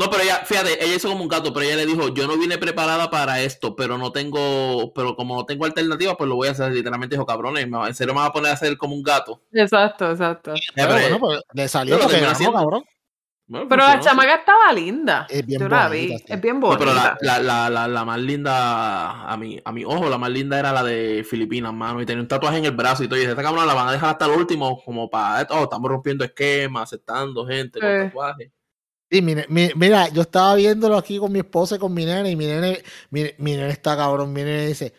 No, pero ella, fíjate, ella hizo como un gato, pero ella le dijo, yo no vine preparada para esto, pero no tengo, pero como no tengo alternativa, pues lo voy a hacer. Literalmente dijo, cabrones, en serio me va a poner a hacer como un gato. Exacto, exacto. Pero, bueno, pues le salió lo que ganó, cabrón. pero la chamaca estaba linda. Es bien bonita. Es bien bonita. pero la, la, la, la, más linda, a mi, a mi ojo, la más linda era la de Filipinas, mano. Y tenía un tatuaje en el brazo y todo. Y esta cabrón la van a dejar hasta el último, como para, oh, estamos rompiendo esquemas, aceptando gente con tatuajes. Sí, mira, yo estaba viéndolo aquí con mi esposa y con mi nene, y mi nene, mi, nene está cabrón, mi nene dice,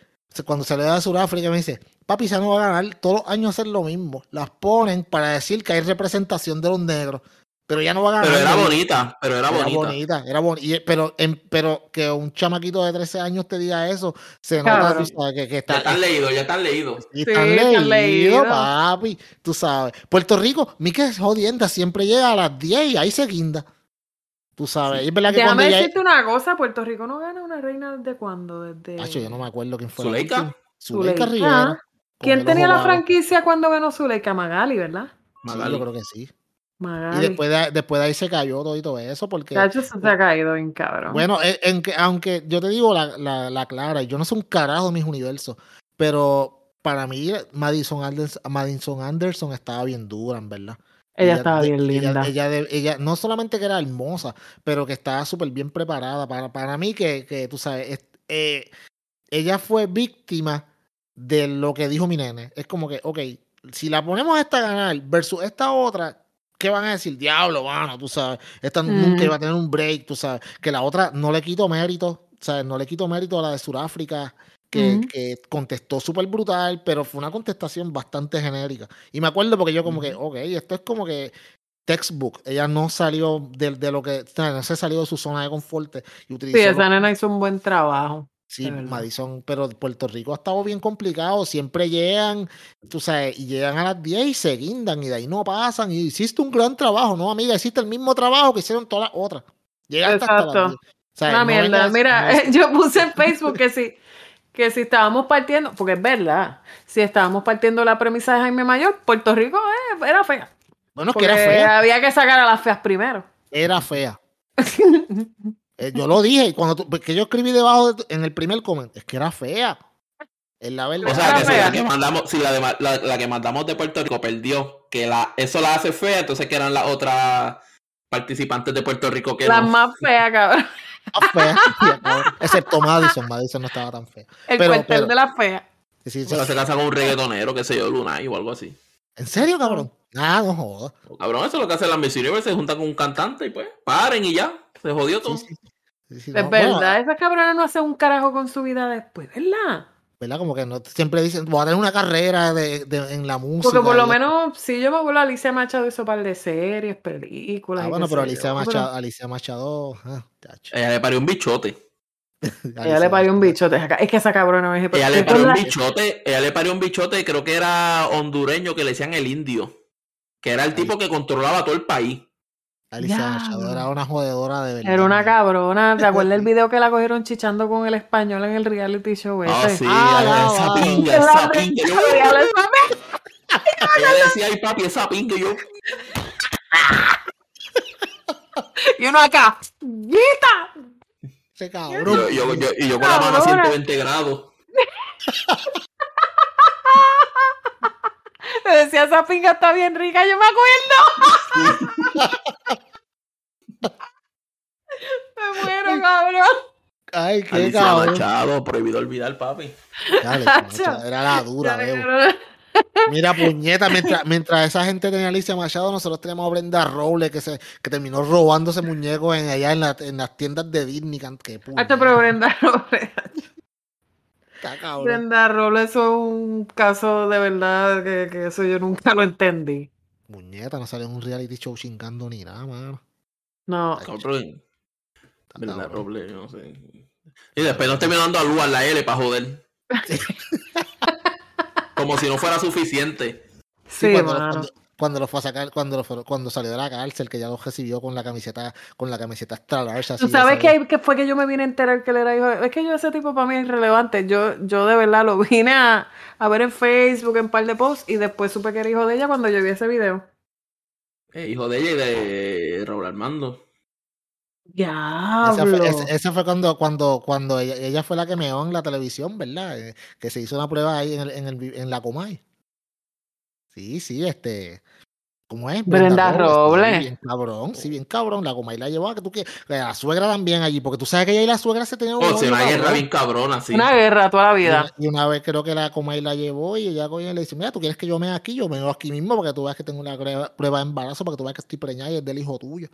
cuando se le da a Sudáfrica me dice, papi, esa no va a ganar. Todos los años hacen lo mismo. Las ponen para decir que hay representación de los negros. Pero ya no va a ganar. Pero era bonita, pero era, Era bonita. bonita, era bonita. Pero, en- pero que un chamaquito de 13 años te diga eso, se nota tú sabes, que, que Ya está, están leídos, ya están leídos. Sí, están leídos, leídos. papi. Tú sabes. Puerto Rico, mi que es jodienda, siempre llega a las 10 y ahí se guinda. Tú sabes. Y es verdad que Déjame cuando ya. decirte una cosa, Puerto Rico no gana una reina desde cuándo, desde Acho, yo no me acuerdo quién fue. Zuleika. Zuleika Zuleika. Rivera. ¿Quién tenía la franquicia cuando ganó Zuleika? Magali, ¿verdad? Sí, Magali. yo creo que sí. Magali. Y después de, después de ahí se cayó todo y todo eso, porque. Chacho, eso se ha caído bien cabrón. Bueno, en, en que, aunque yo te digo la, la, la clara, yo no sé un carajo de mis universos, pero para mí Madison Anderson, Madison Anderson estaba bien dura, en verdad. Ella estaba bien ella- linda. Ella, ella no solamente que era hermosa, pero que estaba súper bien preparada. Para, para mí, que, que tú sabes, es- eh, ella fue víctima de lo que dijo mi nene. Es como que, ok, si la ponemos a esta a ganar versus esta otra, ¿qué van a decir? Diablo, mano, tú sabes. Esta nunca Ujú. iba a tener un break, tú sabes. Que la otra no le quito mérito, ¿sabes? No le quito mérito a la de Sudáfrica. Que, que contestó súper brutal, pero fue una contestación bastante genérica. Y me acuerdo porque yo como que, ok, esto es como que textbook. Ella no salió de, de lo que, no se salió de su zona de confort y utilizó Sí, esa nena hizo un buen trabajo. Sí. Madison, pero Puerto Rico ha estado bien complicado. Siempre llegan, tú sabes, y llegan a las 10 y se guindan y de ahí no pasan. Y hiciste un gran trabajo, ¿no, amiga? Hiciste el mismo trabajo que hicieron todas las otras. Llegaste hasta las Exacto. 10. O sea, Una no mierda. vengas- Mira, no- yo puse en Facebook que si, que si estábamos partiendo, porque es verdad, si estábamos partiendo la premisa de Jaime Mayor, Puerto Rico eh, era fea. bueno, es que era fea. había que sacar a las feas primero. Era fea. Eh, yo lo dije, y cuando tú- porque yo escribí debajo de en el primer comment, es que era fea. Es la verdad. O sea, que si la que mandamos, si la, de, la, la que mandamos de Puerto Rico perdió, que la, eso la hace fea, entonces que eran las otras participantes de Puerto Rico que Las no. más feas, cabrón. Fea, excepto Madison. Madison no estaba tan fea. El Pero- cuartel pero- de las feas. Sí, sí, sí. Pero se casa con un reggaetonero, que sé yo, Lunay o algo así. ¿En serio, cabrón? Ah, no jodas. Cabrón, eso es lo que hace la Miss Universe, se junta con un cantante y pues, paren y ya, se jodió todo. Sí, sí. Sí, sí, Es no, bueno, verdad, esas cabronas no hacen un carajo con su vida después, ¿verdad? ¿Verdad? Como que no siempre dicen, voy a tener una carrera de, de- en la música. Porque por lo menos, si yo me acuerdo, Alicia Machado hizo un par de series, películas. Ah, y bueno, pero Alicia yo, Machado, Alicia Machado, ah, tacho. Ella le parió un bichote. Ella le parió un Machado. bichote. Es que esa cabrona es Ella le parió un la- bichote, ella le parió un bichote, creo que era hondureño, que le decían el indio. Que era el tipo que controlaba todo el país. Alicia Ya. Machado era una jodedora de verdad. Era una cabrona. ¿Te acuerdas el video que la cogieron chichando con el español en el reality show Ah, ese? sí, Ah, esa- la esa va. pinga, esa pinga. Yo, ella decía, ay papi, esa pinga. y Yo, Y uno acá, ¡Guita! Ese yo, cabrón. yo, yo- y yo con la mano a Cabrona. 120 grados. Le decía, esa pinga está bien rica, yo me acuerdo. me muero, cabrón. Ay, qué Alicia cabrón. Machado, prohibido olvidar, papi. Dale. Machado, era la dura, cabrón. Mira, puñeta, mientras, mientras esa gente tenía a Alicia Machado, nosotros teníamos a Brenda Robles que se que terminó robándose muñecos en, allá en, la- en las tiendas de Disney. Que Hacho, pero Brenda Robles. Cabrón. Brenda Robles eso es un caso de verdad que, que eso yo nunca lo entendí. Muñeta, no salió en un reality show chingando ni nada, mano. No. Cabrón. Cabrón. Robles, yo no sé. Y después nos terminó dando a luz a la L para joder. Como si no fuera suficiente. Sí, Sí, cuando, lo, mano. cuando, cuando lo fue a sacar, cuando, lo fue- cuando salió de la cárcel, que ya lo recibió con la camiseta, con la camiseta extra large, así, Tú sabes que, fue que yo me vine a enterar que él era hijo. de- Es que yo ese tipo para mí es irrelevante. Yo, yo de verdad lo vine a, a ver en Facebook, en par de posts, y después supe que era hijo de ella cuando yo vi ese video. Eh, hijo de ella y de Raúl Armando. Esa fue, esa- esa fue cuando, cuando, cuando ella, ella fue la que meó en la televisión, ¿verdad? Eh, que se hizo una prueba ahí en, el, en, el, en la Comay. Sí, sí, este. ¿Cómo es? Brenda Robles. Sí, bien cabrón, sí, bien cabrón. La Comay la llevó a que tú que. La suegra también allí, porque tú sabes que ella y la suegra se tenían un O sea, odio, una guerra bien cabrona, sí. Una guerra toda la Y vida. una, y una vez creo que la Comay la llevó y ella coño, le dice, mira, tú quieres que yo me aquí, yo me veo aquí mismo porque tú veas que tengo una prueba, de embarazo, para que tú veas que estoy preñada y es del hijo tuyo.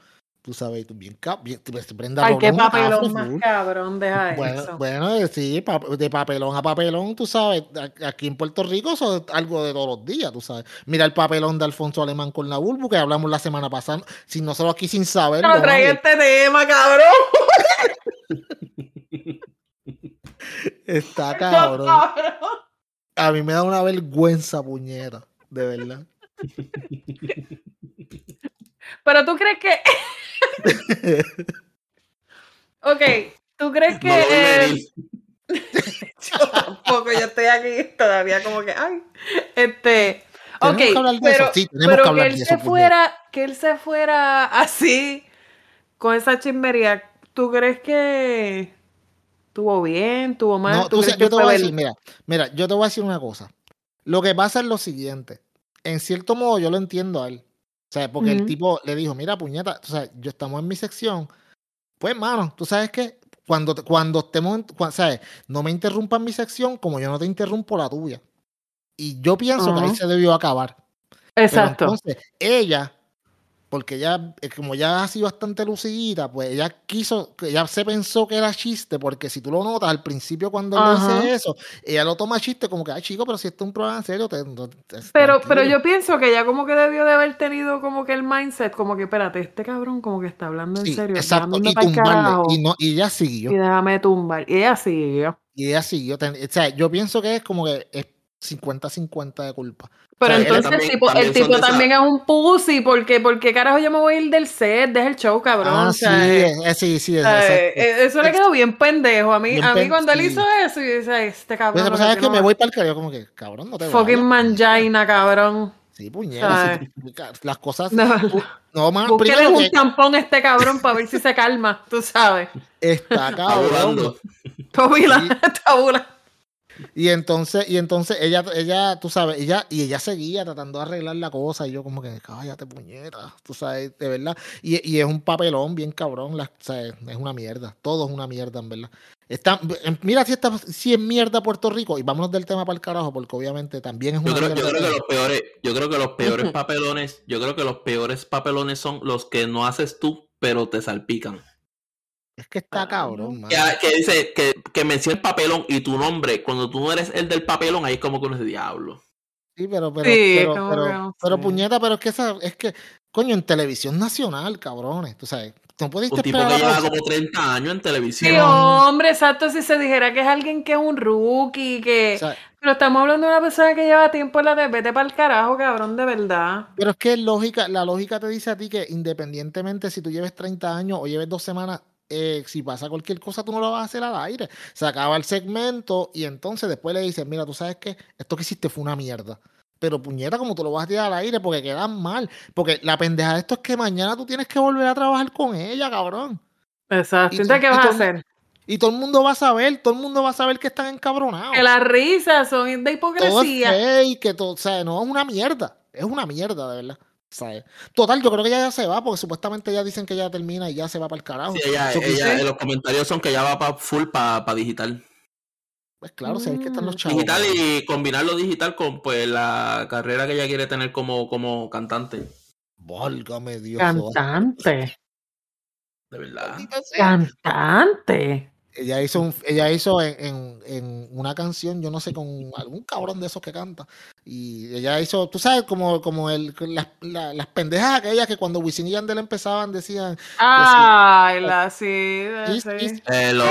Tú sabes, tú bien, bien Brenda Ay, qué papelón más cabrón, deja bueno, eso. Bueno, eh, sí, de papelón a papelón, tú sabes, aquí en Puerto Rico eso es algo de todos los días, tú sabes. Mira el papelón de Alfonso Alemán con la Bulbu, que hablamos la semana pasada, sin nosotros aquí sin saber. No trae este tema, cabrón. Está cabrón. A mí me da una vergüenza, puñera, de verdad. Pero tú crees que. ok, ¿tú crees que. yo tampoco, yo estoy aquí todavía como que. Ay. Este. Ok, pero, que, pero que, él se fuera, que él se fuera así, con esa chimbería, ¿tú crees que estuvo bien, estuvo mal? No, tú yo te voy a decir, mira, mira, yo te voy a decir una cosa. Lo que pasa es lo siguiente. En cierto modo, yo lo entiendo a él. O sea, porque el tipo le dijo, mira, puñeta, o sea, yo estamos en mi sección. Pues, mano, tú sabes que cuando, cuando estemos, en, ¿sabes? No me interrumpan mi sección como yo no te interrumpo la tuya. Y yo pienso que ahí se debió acabar. Exacto. entonces, ella porque ella, eh, como ya ha sido bastante lucidita, pues ella quiso, ella se pensó que era chiste, porque si tú lo notas al principio cuando le dice eso, ella lo toma chiste como que, ay chico, pero si esto es un programa en serio, te, pero, pero yo pienso que ella como que debió de haber tenido como que el mindset, como que, espérate, este cabrón como que está hablando en serio. Exacto, y tumbarle, y, no, y ella siguió. Y déjame tumbar, y ella siguió. Y ella siguió, o sea, yo pienso que es como que es 50-50 de culpa. Pero entonces el tipo, el tipo también es un pussy, porque, porque carajo yo me voy a ir del set, deja el show, cabrón. Ah, sí, eh, sí, sí, eh, Eso le quedó bien pendejo. A mí, a mí cuando él hizo eso, y dice, este cabrón. Pero, ¿sabes que me voy para el carajo? Como que, cabrón, no te Fucking manjaina, cabrón. Sí, puñera. las cosas. No, no man, primero un tampón a este cabrón para ver si se calma, tú sabes. Está cabrón. Tabula, tabula. Y entonces, y entonces ella, ella, tú sabes, ella, y ella seguía tratando de arreglar la cosa, y yo como que, cállate, puñeta, tú sabes, de verdad. Y, y es un papelón bien cabrón, la, es una mierda, todo es una mierda, en verdad. Está, mira si, está, si es mierda Puerto Rico, y vámonos del tema para el carajo, porque obviamente también es una yo creo, Yo creo que los peores, yo creo que los peores papelones, yo creo que los peores papelones son los que no haces tú, pero te salpican. Es que está ah, cabrón, man. Que, dice que, que menciona el papelón y tu nombre. Cuando tú no eres el del papelón, ahí es como que uno es diablo. Sí, pero, pero, pero, pero, puñeta, pero es que esa, es que, coño, en televisión nacional, cabrones, tú sabes. No pudiste Un tipo que lleva como 30 años en televisión. Sí, hombre, exacto, si se dijera que es alguien que es un rookie, que... pero estamos hablando de una persona que lleva tiempo en la TV, vete para el carajo, cabrón, de verdad. Pero es que lógica, la lógica te dice a ti que independientemente si tú lleves 30 años o lleves dos semanas eh, si pasa cualquier cosa, tú no lo vas a hacer al aire. Se acaba el segmento y entonces después le dices, mira, tú sabes que esto que hiciste fue una mierda. Pero puñeta, como tú lo vas a tirar al aire porque quedan mal. Porque la pendeja de esto es que mañana tú tienes que volver a trabajar con ella, cabrón. Exacto. Entonces, ¿qué vas a hacer? Y todo el mundo va a saber, todo el mundo va a saber que están encabronados. Que las risas son de hipocresía. Todo que todo, o sea, no es una mierda. Es una mierda, de verdad. Total, yo creo que ella ya se va, porque supuestamente ya dicen que ya termina y ya se va para el carajo. Sí, ella, los comentarios son que ya va para full para digital. Pues claro, si hay que estar los chavos. Digital y combinar lo digital con pues la carrera que ella quiere tener como, como cantante. Válgame Dios. Cantante. De verdad. Cantante ella hizo, ella hizo en, en, una canción, yo no sé, con algún cabrón de esos que canta. Y ella hizo, tú sabes, como, como el, las, las pendejas aquellas que cuando Wisin y Yandel empezaban decían. Ay, la sí. lo,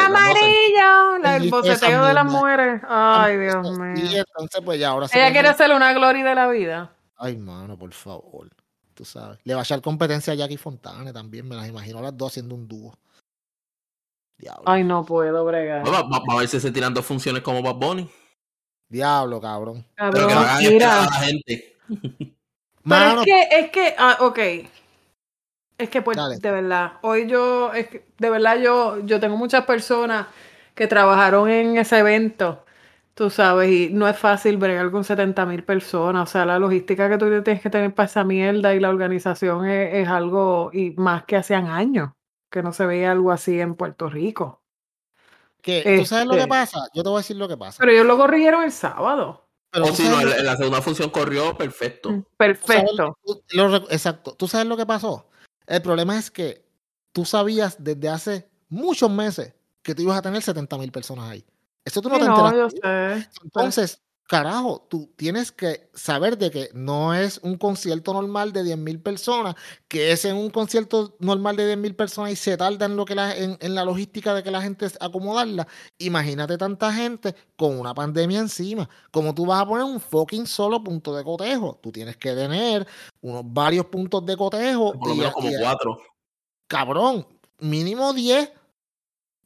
amarillo, el boceteo de las mujeres. Ay, Dios mío. Y entonces, pues ya ahora Ella quiere hacerle una gloria de la vida. Ay, mano, por favor. Tú sabes. Le va a echar competencia a Jackie Fontane también, me las imagino las dos haciendo un dúo. Ay, no puedo bregar. Vamos a ver si se tirando funciones como Bad Bunny. Diablo, cabrón. Pero que mira. A la gente. Pero es que, es que, ah, ok. Es que, pues, de verdad, hoy yo, es que, de verdad, yo, yo tengo muchas personas que trabajaron en ese evento, tú sabes, y no es fácil bregar con 70 mil personas. O sea, la logística que tú tienes que tener para esa mierda y la organización es, es algo, y más que hacían años que no se veía algo así en Puerto Rico. ¿Qué? ¿Tú sabes lo que este pasa? Yo te voy a decir lo que pasa. Pero ellos lo corrigieron el sábado. Pero oh, sí, no, la segunda función corrió perfecto. Mm, perfecto. exacto. ¿Tú sabes lo que pasó? El problema es que tú sabías desde hace muchos meses que tú ibas a tener 70 mil personas ahí. Eso tú no Sí, te no, enteras. yo sé. Entonces, carajo, tú tienes que saber de que no es un concierto normal de 10 mil personas, que es en un concierto normal de 10 mil personas y se tarda en, lo que la, en, en la logística de que la gente acomodarla. Imagínate tanta gente con una pandemia encima. Como tú vas a poner un fucking solo punto de cotejo. Tú tienes que tener unos varios puntos de cotejo. Por lo menos como cuatro. cabrón, mínimo 10.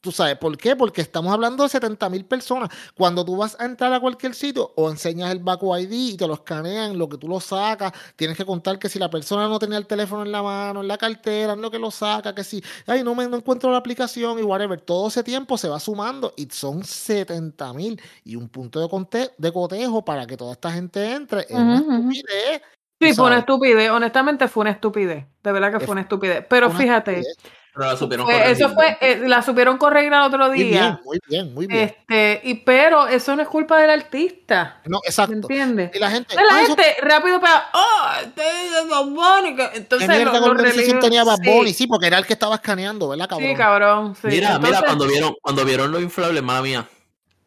¿Tú sabes por qué? Porque estamos hablando de 70 mil personas. Cuando tú vas a entrar a cualquier sitio o enseñas el Baco ID y te lo escanean, lo que tú lo sacas, tienes que contar que si la persona no tenía el teléfono en la mano, en la cartera, en lo que lo saca, que si, ay, no me no encuentro la aplicación y whatever. Todo ese tiempo se va sumando y son 70 mil y un punto de, conte- de cotejo para que toda esta gente entre. Es una estupidez. Sí, fue una estupidez. Honestamente, fue una estupidez. De verdad que fue una estupidez. Pero Una fíjate, estupidez. Pero la supieron corregir. eso fue, eh, la supieron corregir al otro Muy bien, día. muy bien, muy bien. Este, y pero eso no es culpa del artista. No, ¿Me exacto. entiendes? Y la gente, Entonces, "Ah, la eso gente rápido para, oh, este es Bad Bunny", que- ¿Qué Entonces, mierda los, los tenía Bad sí, Bunny? Sí, porque era el que estaba escaneando, ¿verdad, cabrón? Sí, cabrón. sí. Mira, mira, Entonces, cuando vieron, cuando vieron los inflables, mala mía.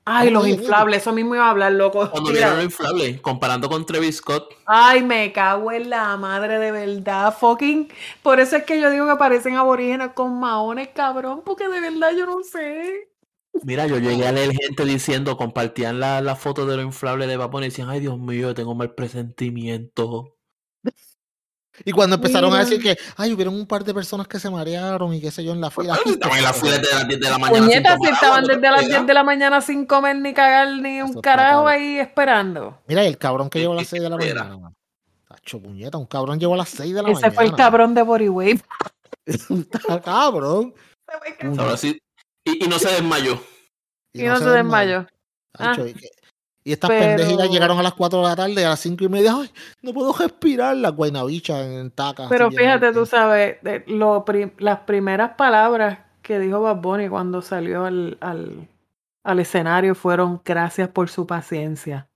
Ay, los inflables, eso mismo iba a hablar, loco. Cuando vieron los inflables, comparando con Travis Scott, Ay, me cago en la madre de verdad, fucking. Por eso es que yo digo que parecen aborígenes con maones, cabrón, porque de verdad yo no sé. mira, yo llegué a leer gente diciendo, compartían la, la foto de los inflables de Bunny y decían, ay Dios mío, yo tengo mal presentimiento. Y cuando empezaron a Mira. decir que, ay, hubieron un par de personas que se marearon y qué sé yo en la fila. Bueno, estaban en la fila desde las 10 de la mañana. Puñetas, sin si estaban agua, desde las ¿no? 10 de la mañana sin comer ni cagar ni un Eso carajo ahí esperando. Mira, y el cabrón que llegó a las 6 de la mañana, mano. Tacho, puñeta, un cabrón llegó a las 6 de la Ese mañana. fue el cabrón de Body Wave. Está cabrón. Ahora sí. Y, y no se desmayó. Y no se desmayó. Tacho, Ah. Y, estas Pero- pendejitas llegaron a las 4 de la tarde, a las 5 y media, ay, no puedo respirar, las guaynabichas en taca. Pero fíjate, tú sabes, de- lo prim- las primeras palabras que dijo Bad Bunny cuando salió al, al, al escenario fueron gracias por su paciencia.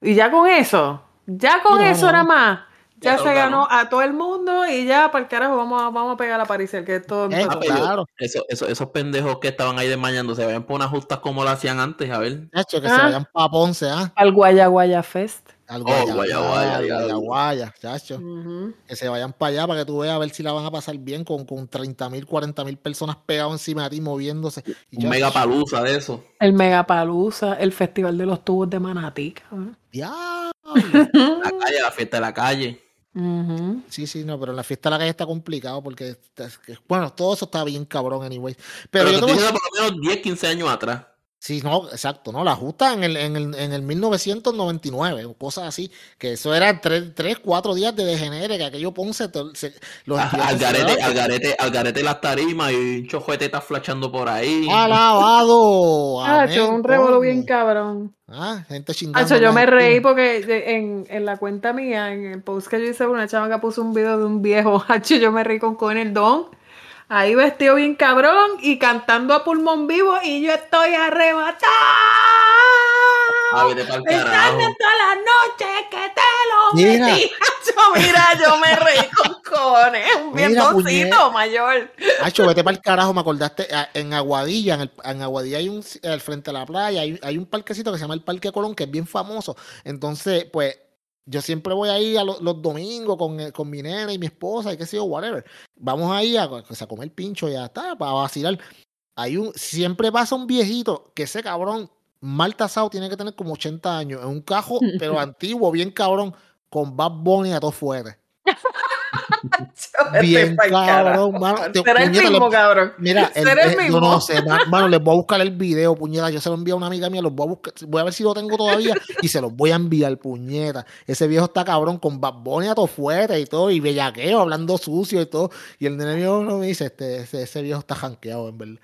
Y ya con eso, ya con no, eso no. nada más, Ya se ganó. a todo el mundo y ya para el carajo vamos a, vamos a pegar a París, que todo Eh, yo- Claro. eso- eso- esos pendejos que estaban ahí desmayando se vayan por unas justas como lo hacían antes, a ver. Tacho, que se Ah. vayan pa' Ponce, ¿ah? al Guaya Guaya Fest. Al Oh, Guaya, Guaya, Guaya, Guaya, Guaya, diablo. Guaya, chacho. Que se vayan para allá para que tú veas a ver si la van a pasar bien con, con 30 mil, 40 mil personas pegadas encima de ti moviéndose. Y Un chacho, mega palusa de eso. El Megapalusa, el Festival de los Tubos de Manatí. La calle, la fiesta de la calle. Ujú. Sí, sí, no, pero en la fiesta de la calle está complicado porque, bueno, todo eso está bien cabrón, anyway. Pero, Pero, yo te estoy voy a diciendo por lo menos 10, 15 años atrás. Sí, no, exacto, no, la justa en el, en el, en el 1999, o cosas así, que eso eran tres, tres, cuatro días de degenere, que aquello Ponce, se- los Al estudiantes se garete, al garete, al garete las tarimas y un chojuete está flashando por ahí. Alabado. Ah, amén, hecho un revolú bien cabrón. Ah, gente chingando. Hacho, yo me reí porque en, en la cuenta mía, en el post que yo hice, una chava que puso un video de un viejo, hacho, yo me reí con Con el Don, ahí vestido bien cabrón y cantando a pulmón vivo y yo estoy pa'l Pensando todas las noches que te lo Mira. metí. Hacho, mira, yo me reí con un Mira, viejoncito mayor. Hacho, vete para el carajo, me acordaste, en Aguadilla, en, el- en Aguadilla hay un, al frente a la playa, hay, hay un parquecito que se llama el Parque Colón, que es bien famoso. Entonces, pues, yo siempre voy ahí a lo- los domingos con, eh, con mi nena y mi esposa y qué sé yo, whatever. Vamos ahí a, a comer pincho y ya está, para vacilar. Hay un, siempre pasa un viejito que ese cabrón, mal tasado, tiene que tener como 80 años, en un cajo, pero antiguo, bien cabrón, con Bad Bunny a todos fuera. Bien cabrón, mano. Será el mismo, cabrón. Mira, el eh, mismo. yo no sé, ma- mano, les voy a buscar el video, puñeta. Yo se lo envío a una amiga mía, los voy a buscar, voy a ver si lo tengo todavía y se los voy a enviar, puñeta. Ese viejo está cabrón con Bad Bunny a todo fuerte y todo, y bellaqueo, hablando sucio y todo. Y el nene mío no me dice, este, ese, ese viejo está janqueado, en verdad.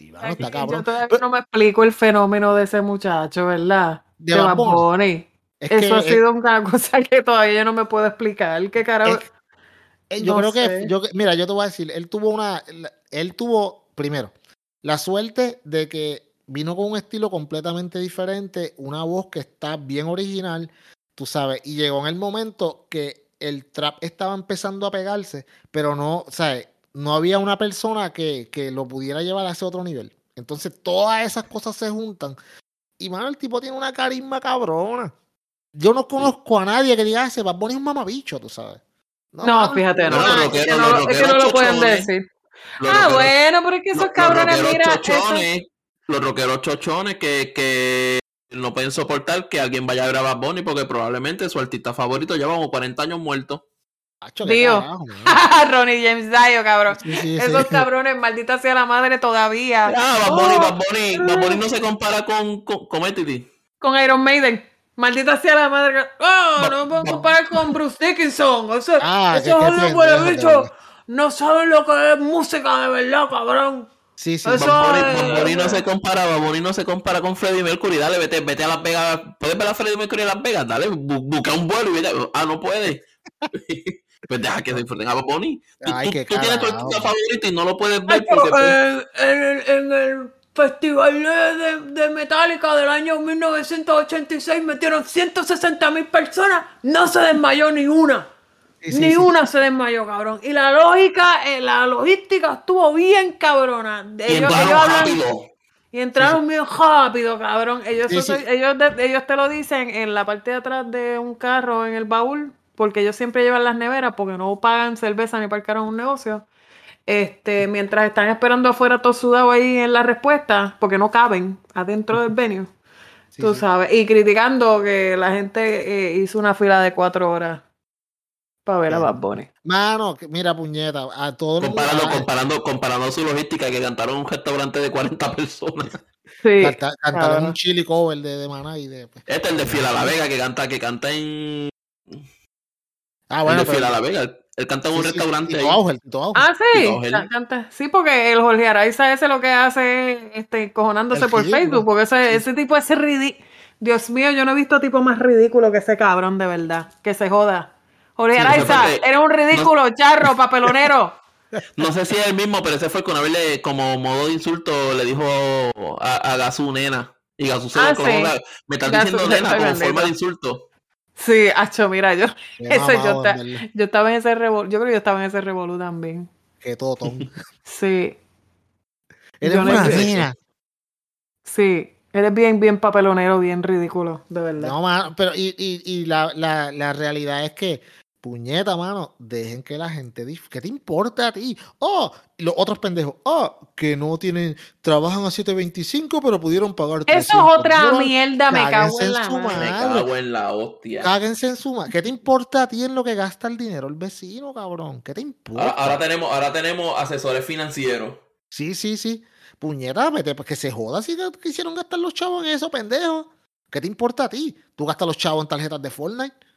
Y mano, está Yo cabrón. todavía Pero- no me explico el fenómeno de ese muchacho, ¿verdad? De De Bad Bunny. Bunny. Es Eso que, ha sido una cosa que todavía yo no me puedo explicar. ¿Qué carajo? Es- yo No creo que, yo, mira, yo te voy a decir, él tuvo una, él tuvo, primero, la suerte de que vino con un estilo completamente diferente, una voz que está bien original, tú sabes, y llegó en el momento que el trap estaba empezando a pegarse, pero no, sea, no había una persona que, que lo pudiera llevar a ese otro nivel. Entonces todas esas cosas se juntan. Y mano, el tipo tiene una carisma cabrona. Yo no conozco a nadie que diga, ese Bad Bunny es un mamabicho, tú sabes. No, fíjate, no. No, los es, que rockeros- no, los es que no lo pueden decir. Los Ah, rockeros- bueno, pero es que esos cabrones, mira, eso- los rockeros chochones que, que no pueden soportar que alguien vaya a ver a Bad Bunny porque probablemente su artista favorito lleva como 40 años muerto. Man. Ronnie James Dio, cabrón. Sí, sí, sí. Esos cabrones, maldita sea la madre todavía. Ah, Bad Bunny, Oh, Bad Bunny, Bad Bunny no se compara con, con, con. Con Iron Maiden. Maldita sea la madre. que- Oh, no puedo va- comparar con Bruce Dickinson. Eso, Ah, que- esos que verdad. No saben lo que es música de verdad, cabrón. Sí, sí. Eso- Bad Bunny, es- no se compara, Bad Bunny no se compara con Freddie Mercury. Dale, vete, vete a Las Vegas. ¿Puedes ver a Freddie Mercury en Las Vegas? Dale, bu- busca un vuelo y vete. Ah, no puede. pues deja que se disfruten a Bad Bunny. Tú, Ay, tú- tienes tu artista favorito y no lo puedes Ay, ver pero, porque... en, en el festival de, Metallica del año 1986 metieron 160 mil personas. No se desmayó ni una. Sí, sí, ni sí. una se desmayó, cabrón. Y la lógica, eh, la logística estuvo bien cabrona. y Ellos, entraron ellos hablan- rápido. y entraron bien rápido, cabrón. Ellos, Sí, eso- sí. ellos, de- ellos te lo dicen en la parte de atrás de un carro, en el baúl, porque ellos siempre llevan las neveras, porque no pagan cerveza ni parcaron un negocio. Este, mientras están esperando afuera todo sudado ahí en la respuesta, porque no caben adentro del venue, Sí, tú sí. sabes, y criticando que la gente eh, hizo una fila de cuatro horas para ver a. Bad Bunny. Mano, que- mira, puñeta, a todo el mundo- Comparando, a- comparando, comparando su logística que cantaron un restaurante de 40 personas. Sí, canta- cantaron un chili cover de, de Maná y de. pues. Este es el de Fiel a la Vega que canta, que canta en. Ah, el bueno, de Fiel pero. a la Vega. Él, canta en un sí, sí, restaurante Auger. Ah, sí, canta. Sí, porque el Jorge Araiza ese lo que hace es este, cojonándose El por ridículo. Facebook, porque ese, Sí. ese tipo, ese ridículo. Dios mío, yo no he visto tipo más ridículo que ese cabrón, de verdad. Que se joda. Jorge Sí, Araiza, eres un ridículo, charro, papelonero. No sé si es el mismo, pero ese fue con haberle, como modo de insulto, le dijo a, a Gazú nena. Y Gazú se Ah, sí. Me estás diciendo nena como forma de insulto. Sí, hacho, mira, yo, ese yo, ta- yo estaba en ese revolú, yo creo que yo estaba en ese revolú también. Qué totón. Sí, Eres una nena. sí. Eres bien, bien papelonero, bien ridículo, de verdad. No, mano, pero y, y, y la, la, la realidad es que, puñeta, mano, dejen que la gente. ¿Qué te importa a ti? Oh, y los otros pendejos. Oh, que no tienen. Trabajan a 7.25, pero pudieron pagar. Eso es 300 otra dólares. mierda, me cago en en la madre. Me cago en la hostia. Cáguense en su madre. ¿Qué te importa a ti en lo que gasta el dinero el vecino, cabrón? ¿Qué te importa? Ahora, ahora tenemos, ahora tenemos asesores financieros. Sí, sí, sí. Puñeta, vete, pues que se joda si quisieron gastar los chavos en eso, pendejo. ¿Qué te importa a ti? Tú gastas los chavos en tarjetas de Fortnite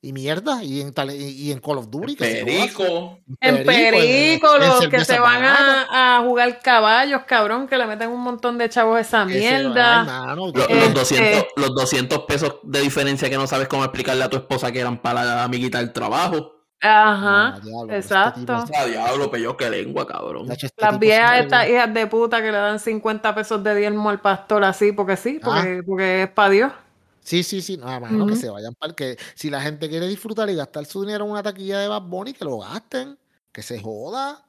y mierda, y en, tale- y y en Call of Duty. que se joda. Perico. En perico, en los que se van a, a jugar caballos, cabrón, que le meten un montón de chavos a esa mierda. mano, Los, los Este- 200, los 200 pesos de diferencia que no sabes cómo explicarle a tu esposa que eran para la amiguita del trabajo. Ajá, Ah, diablo, este exacto. tipo- O sea, diablo, peyo que lengua, cabrón. Este Las viejas estas hijas de puta que le dan 50 pesos de diezmo al pastor así, porque sí, Ah. porque, porque es para Dios. Sí, sí, sí. No, mano, que Ujú. se vayan para que Si la gente quiere disfrutar y gastar su dinero en una taquilla de Bad Bunny, que lo gasten. Que se joda.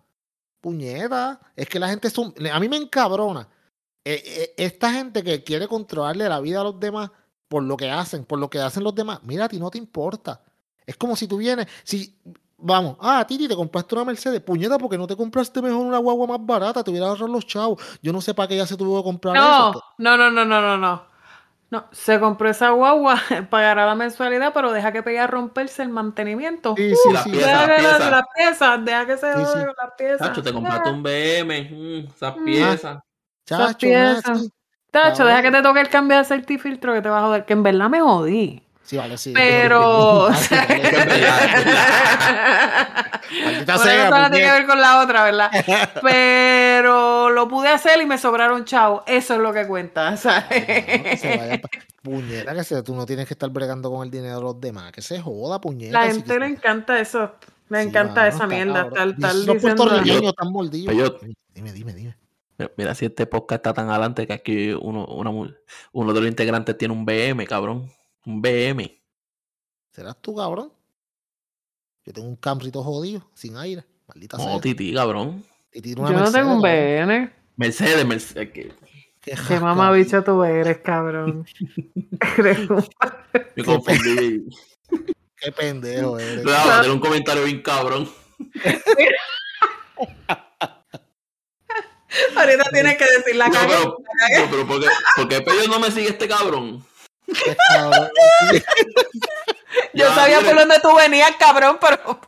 Puñeta. Es que la gente son. A mí me encabrona. eh, eh, esta gente que quiere controlarle la vida a los demás por lo que hacen, por lo que hacen los demás. Mira, a ti no te importa. Es como si tú vienes. Si. Vamos, ah, Titi, te compraste una Mercedes. Puñeta, porque no te compraste mejor una guagua más barata. Te hubieras ahorrado los chavos. Yo no sé para qué ya se tuvo que comprar No, eso. no, no, no, no, no, no. No, se compró esa guagua, pagará la mensualidad, pero deja que pegue a romperse el mantenimiento. Sí, sí, las sí. piezas, Deja que las, piezas. las piezas, deja que se Sí, jode sí. con las piezas. Tacho, te compraste un BM, mm, esas Mm. piezas. Chacho, piezas. sí. Tacho, deja que te toque el cambio de aceite y filtro que te va a joder, que en verdad me jodí. Sí, vale, sí. Pero. Ah, Maldita Bueno, sea, no tiene puñeta. que ver con la otra, ¿verdad? Pero lo pude hacer y me sobraron chavos. Eso es lo que cuenta, ¿sabes? Que se vaya pa- Puñeta, que se, tú no tienes que estar bregando con el dinero de los demás. Que se joda, puñeta. La gente que- le encanta eso. Le Sí, encanta mano, esa está mierda. estar esos diciendo. puertorriqueños están mordidos. Yo- Dime, dime, dime. Mira, si este podcast está tan adelante que aquí uno, una mu- uno de los integrantes tiene un BM, cabrón. Un BM. ¿Serás tú, cabrón? Yo tengo un camrito jodido, sin aire. Maldita no, sea. No, Titi, cabrón. Yo no tengo un BM. Mercedes, Mercedes. ¿Qué, qué, mamá bicha tú eres, cabrón? Me confundí. qué pendejo eres. Voy a un comentario bien cabrón. Ahorita tienes que decir la no. No, pero ¿por qué, ¿por no me sigue este cabrón? yo sabía por dónde tú venías, cabrón, pero.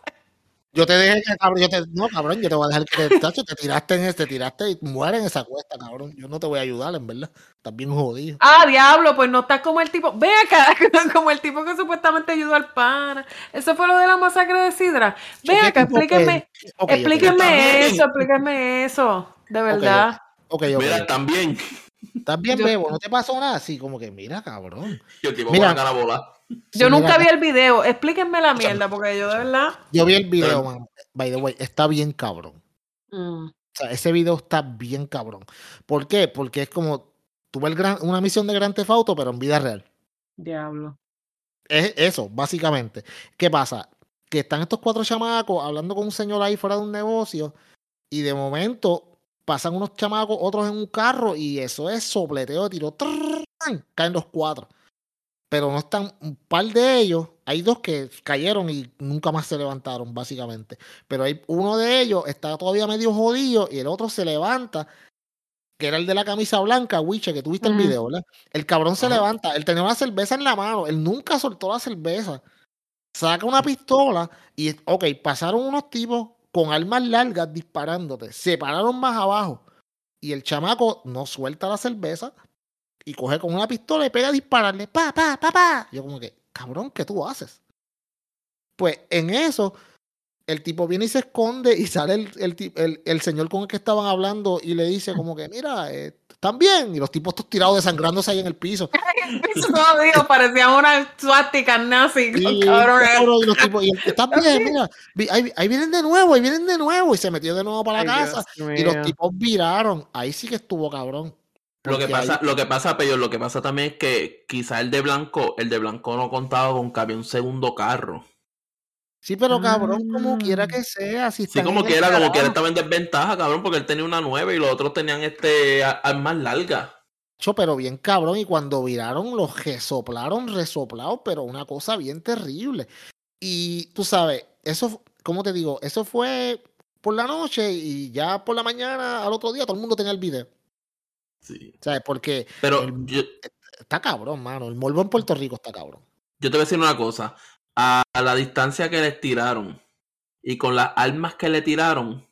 Yo te dije que, cabrón, yo te, no, cabrón, yo te voy a dejar que te, tacho, te tiraste en este, tiraste y muere en esa cuesta, cabrón. Yo no te voy a ayudar, en verdad. Estás bien jodido. Ah, diablo, pues no estás como el tipo, ve acá, como el tipo que supuestamente ayudó al pana. Eso fue lo de la masacre de Sidra. Ve acá, Explíqueme. okay, eso, explíquenme eso, de verdad. Ok, ok. Mira, también, Estás bien, bebo, no te pasó nada. Así como que, mira, cabrón. Yo te mira, a la bola. Yo nunca vi el video. Explíquenme la mierda, porque yo de verdad. Yo vi el video, man. By the way, está bien cabrón. Mm. O sea, ese video está bien cabrón. ¿Por qué? Porque es como tuve el gran, una misión de Gran Auto, pero en vida real. Diablo. Es eso, básicamente. ¿Qué pasa? Que están estos cuatro chamacos hablando con un señor ahí fuera de un negocio y de momento pasan unos chamacos, otros en un carro y eso es sopleteo de tiro. Caen los cuatro. Pero no están, un par de ellos, hay dos que cayeron y nunca más se levantaron, básicamente. Pero hay uno de ellos está todavía medio jodido y el otro se levanta, que era el de la camisa blanca, Wiche, que tuviste el video, ¿verdad? El cabrón se levanta, él tenía una cerveza en la mano, él nunca soltó la cerveza. Saca una pistola y, ok, pasaron unos tipos, con armas largas disparándote, se pararon más abajo y el chamaco no suelta la cerveza y coge con una pistola y pega a dispararle, pa, pa, pa, pa. Yo como que, cabrón, ¿qué tú haces? Pues en eso, el tipo viene y se esconde y sale el, el, el, señor con el que estaban hablando y le dice como que, mira, eh, están bien. Y los tipos estos tirados desangrándose ahí en el piso. piso no, digo, parecían una suástica nazi. Y, y los tipos, y están bien, mira, ahí, ahí, vienen de nuevo, ahí vienen de nuevo. Y se metió de nuevo para la casa. Y los tipos viraron. Ahí sí que estuvo cabrón. Lo que pasa, lo que pasa, Peyo, lo que pasa también es que quizá el de Blanco, el de Blanco no contaba con que había un segundo carro. Sí, pero cabrón, como quiera que sea. Si sí, como quiera, como quiera estaba en desventaja, cabrón, porque él tenía una nueve y los otros tenían este armas largas. Pero bien cabrón, y cuando viraron, los resoplaron, resoplados, pero una cosa bien terrible. Y tú sabes, eso, ¿cómo te digo? Eso fue por la noche y ya por la mañana, al otro día, todo el mundo tenía el video. Sí. ¿Sabes? Porque. Pero está cabrón, mano. El morbo en Puerto Rico está cabrón. Yo te voy a decir una cosa a la distancia que les tiraron y con las armas que le tiraron,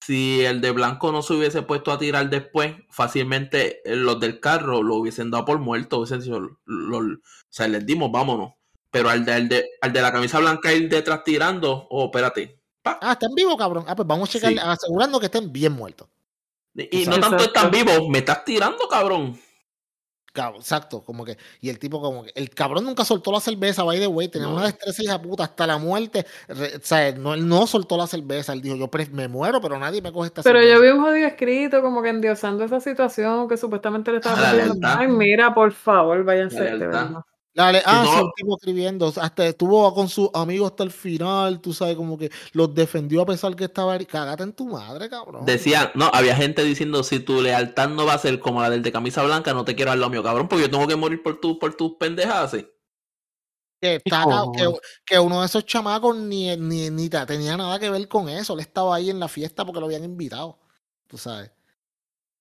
si el de blanco no se hubiese puesto a tirar después, fácilmente eh, los del carro lo hubiesen dado por muerto, hubiesen sido, o sea, les dimos, vámonos. Pero al de, al de, al de la camisa blanca ir detrás tirando, oh, espérate. Ah, están vivos, cabrón. Ah, pues vamos a checar, asegurando que estén bien muertos. Y, no tanto están vivos, me estás tirando, cabrón exacto, como que, y el tipo como que, el cabrón nunca soltó la cerveza, by the way, tenía una destreza hija puta hasta la muerte, o sea, no, él no soltó la cerveza, él dijo, yo me muero, pero nadie me coge esta pero cerveza. Pero yo vi un jodido escrito como que endiosando esa situación que supuestamente le estaba pidiendo, ay, mira, por favor, váyanse, de verdad. Dale, ah, sí, el tipo escribiendo, hasta estuvo con sus amigos hasta el final, tú sabes, como que los defendió a pesar que estaba, cagate en tu madre, cabrón. Decía, no, había gente diciendo, si tu lealtad no va a ser como la del de camisa blanca, no te quiero dar lo mío, cabrón, porque yo tengo que morir por, tu, por tus pendejas, Que, que, uno de esos chamacos ni, ni, ni tenía nada que ver con eso, él estaba ahí en la fiesta porque lo habían invitado, tú sabes.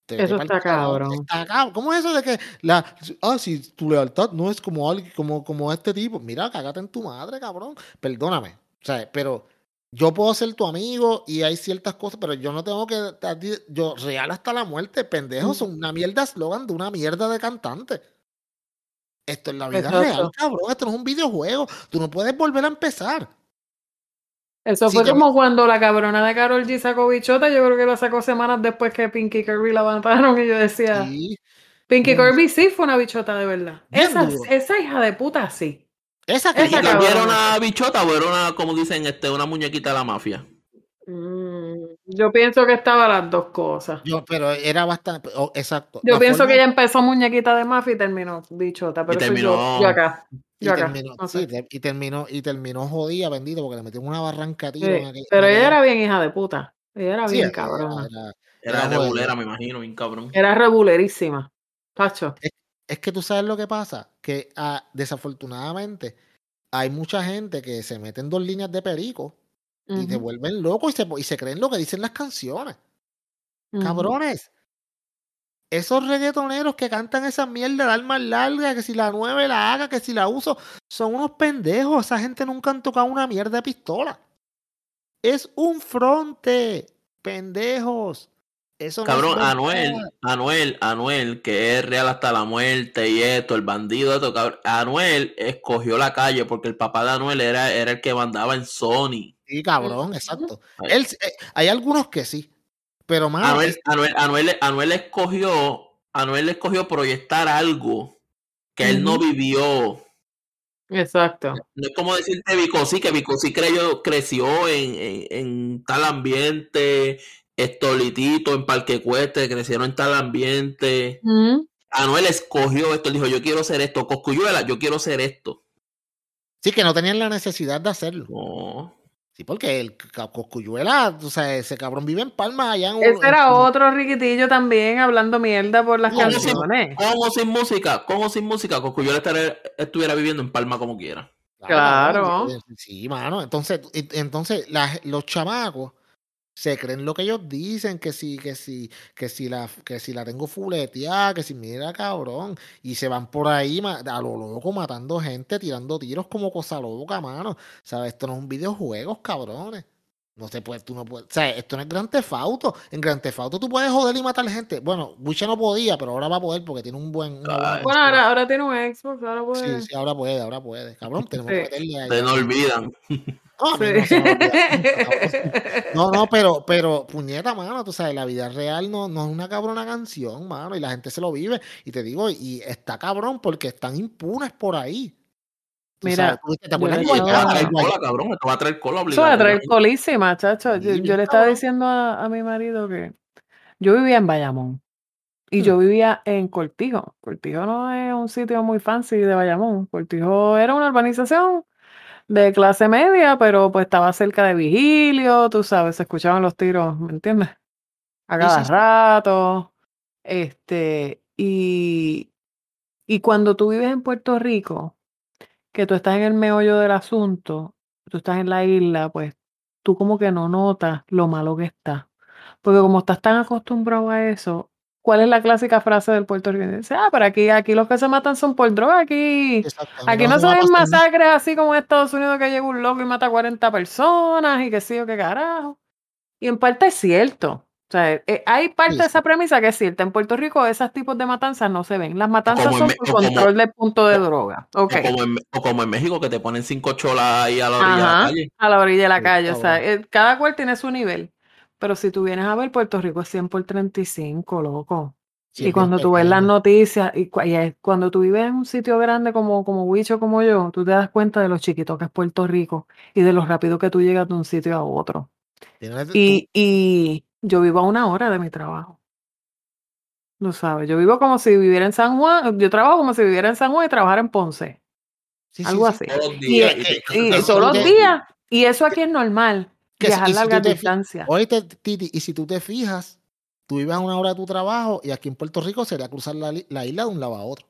Eso está cabrón. ¿Cómo es eso de que la ah, si tu lealtad no es como alguien, como, como este tipo? Mira, cagate en tu madre, cabrón. Perdóname. O sea, pero yo puedo ser tu amigo y hay ciertas cosas, pero yo no tengo que yo real hasta la muerte, pendejo, son una mierda eslogan de una mierda de cantante. Esto es la vida real, cabrón. Esto no es un videojuego. Tú no puedes volver a empezar. Eso fue como cuando la cabrona de Carol G sacó bichota, yo creo que la sacó semanas después que Pinky Kirby la mataron y yo decía, Pinky Kirby sí fue una bichota de verdad. Esa, esa, hija de puta sí. Esa, que esa era una bichota o era una, como dicen, este, una muñequita de la mafia? Mm, yo pienso que estaba las dos cosas. Yo, pero era bastante, oh, exacto. Yo pienso que ella empezó muñequita de mafia y terminó bichota, pero terminó... yo, acá. Y terminó, no sí, sé. te- y terminó, y terminó jodida, bendito, porque le metió una barranca a tiro Sí, en aquella- pero en ella era bien hija de puta. Ella era Sí, bien era- cabrona. era- Era Era regulera, me imagino, bien cabrón. Era regulerísima. Pacho. Es que tú sabes lo que pasa, que ah, desafortunadamente hay mucha gente que se mete en dos líneas de perico y te Ujú, vuelven locos y se, y se creen lo que dicen las canciones. Cabrones. Esos reggaetoneros que cantan esa mierda de armas largas, que si la nueve la haga, que si la uso, son unos pendejos. Esa gente nunca han tocado una mierda de pistola. Es un fronte. Pendejos. Eso no es Cabrón. Anuel, Anuel, Anuel, que es real hasta la muerte y esto, el bandido, esto, cabrón. Anuel escogió la calle porque el papá de Anuel era, era el que mandaba en Sony. Sí, cabrón, exacto. Él, eh, hay algunos que sí. Pero, mano, Anuel, Anuel, Anuel, Anuel escogió, Anuel escogió proyectar algo que él no vivió. Exacto. No es como decirte Vicosí, que Vicosí creyó, creció en, en, en tal ambiente, Estolitito, en Parque Ecuestre, crecieron en tal ambiente. Ujú. Anuel escogió esto, él dijo, yo quiero ser esto. Coscuyuela, yo quiero ser esto. sí que no tenían la necesidad de hacerlo. No. Sí, porque el Coscuyuela, o sea, ese cabrón vive en Palma allá en Ese en- era otro riquitillo también hablando mierda por las canciones. Con o sin música, con o sin música, Coscuyuela estaría- estuviera viviendo en Palma como quiera. Claro. Sí, mano. Entonces, y- entonces la- los chamacos se creen lo que ellos dicen, que si, que si, que si la, que si la tengo fuleteada, que si mira cabrón, y se van por ahí a lo loco matando gente, tirando tiros como cosa loca, mano. ¿Sabes? Esto no es un videojuego, cabrones. No se puede, tú no puedes. O sea, esto no es Gran Tefauto. En Gran Tefauto tú puedes joder y matar gente. Bueno, Wicha no podía, pero ahora va a poder porque tiene un buen. una. Bueno, ahora, ahora tiene un Xbox, ahora puede. Sí, sí, ahora puede, ahora puede. Cabrón, tenemos Sí. que meterle ahí. Se nos olvidan. No, Sí. no se me olvida. No, no, pero, pero, puñeta, mano, tú sabes, la vida real no, no es una cabrona canción, mano, y la gente se lo vive. Y te digo, y está cabrón porque están impunes por ahí. Mira, sabes, ¿te acuerdas le que Esto va a estaba- traer Guay- cola, cabrón. Esto va a traer cola Eso va a traer colísima, chacho. Yo, le estaba diciendo a, a mi marido que yo vivía en Bayamón y Hmm. yo vivía en Cortijo. Cortijo no es un sitio muy fancy de Bayamón. Cortijo era una urbanización de clase media, pero pues estaba cerca de Vigilio, tú sabes, se escuchaban los tiros, ¿me entiendes? A cada sí, sí. rato. Este, y, y cuando tú vives en Puerto Rico, que tú estás en el meollo del asunto, tú estás en la isla, pues tú como que no notas lo malo que está. Porque como estás tan acostumbrado a eso, ¿cuál es la clásica frase del puertorriqueño? Dice, ah, pero aquí, aquí los que se matan son por droga, aquí, aquí no se ven masacres así como en Estados Unidos que llega un loco y mata a 40 personas y que sí o qué carajo. Y en parte es cierto. O sea, eh, hay parte de esa premisa que es cierta. En Puerto Rico esos tipos de matanzas no se ven. Las matanzas son por como- control del punto de droga. Ok. O, como en, o como en México, que te ponen cinco cholas ahí a la orilla de la calle. a la orilla de la Sí, calle. O sea, eh, cada cual tiene su nivel. Pero si tú vienes a ver, Puerto Rico es 100 por 35, loco. Sí, Y cuando tú ves las noticias, y, cuando tú vives en un sitio grande como, como Huicho, como yo, tú te das cuenta de lo chiquito que es Puerto Rico y de lo rápido que tú llegas de un sitio a otro. Y, y yo vivo a una hora de mi trabajo. No sabes, yo vivo como si viviera en San Juan, yo trabajo como si viviera en San Juan y trabajara en Ponce, sí, algo sí. así. Todos los Y, días. y que- todos los que- días, y eso aquí es normal, que viajar si largas distancias. Oíste, Titi, y si tú te fijas, tú vives a una hora de tu trabajo y aquí en Puerto Rico sería cruzar la, la isla de un lado a otro.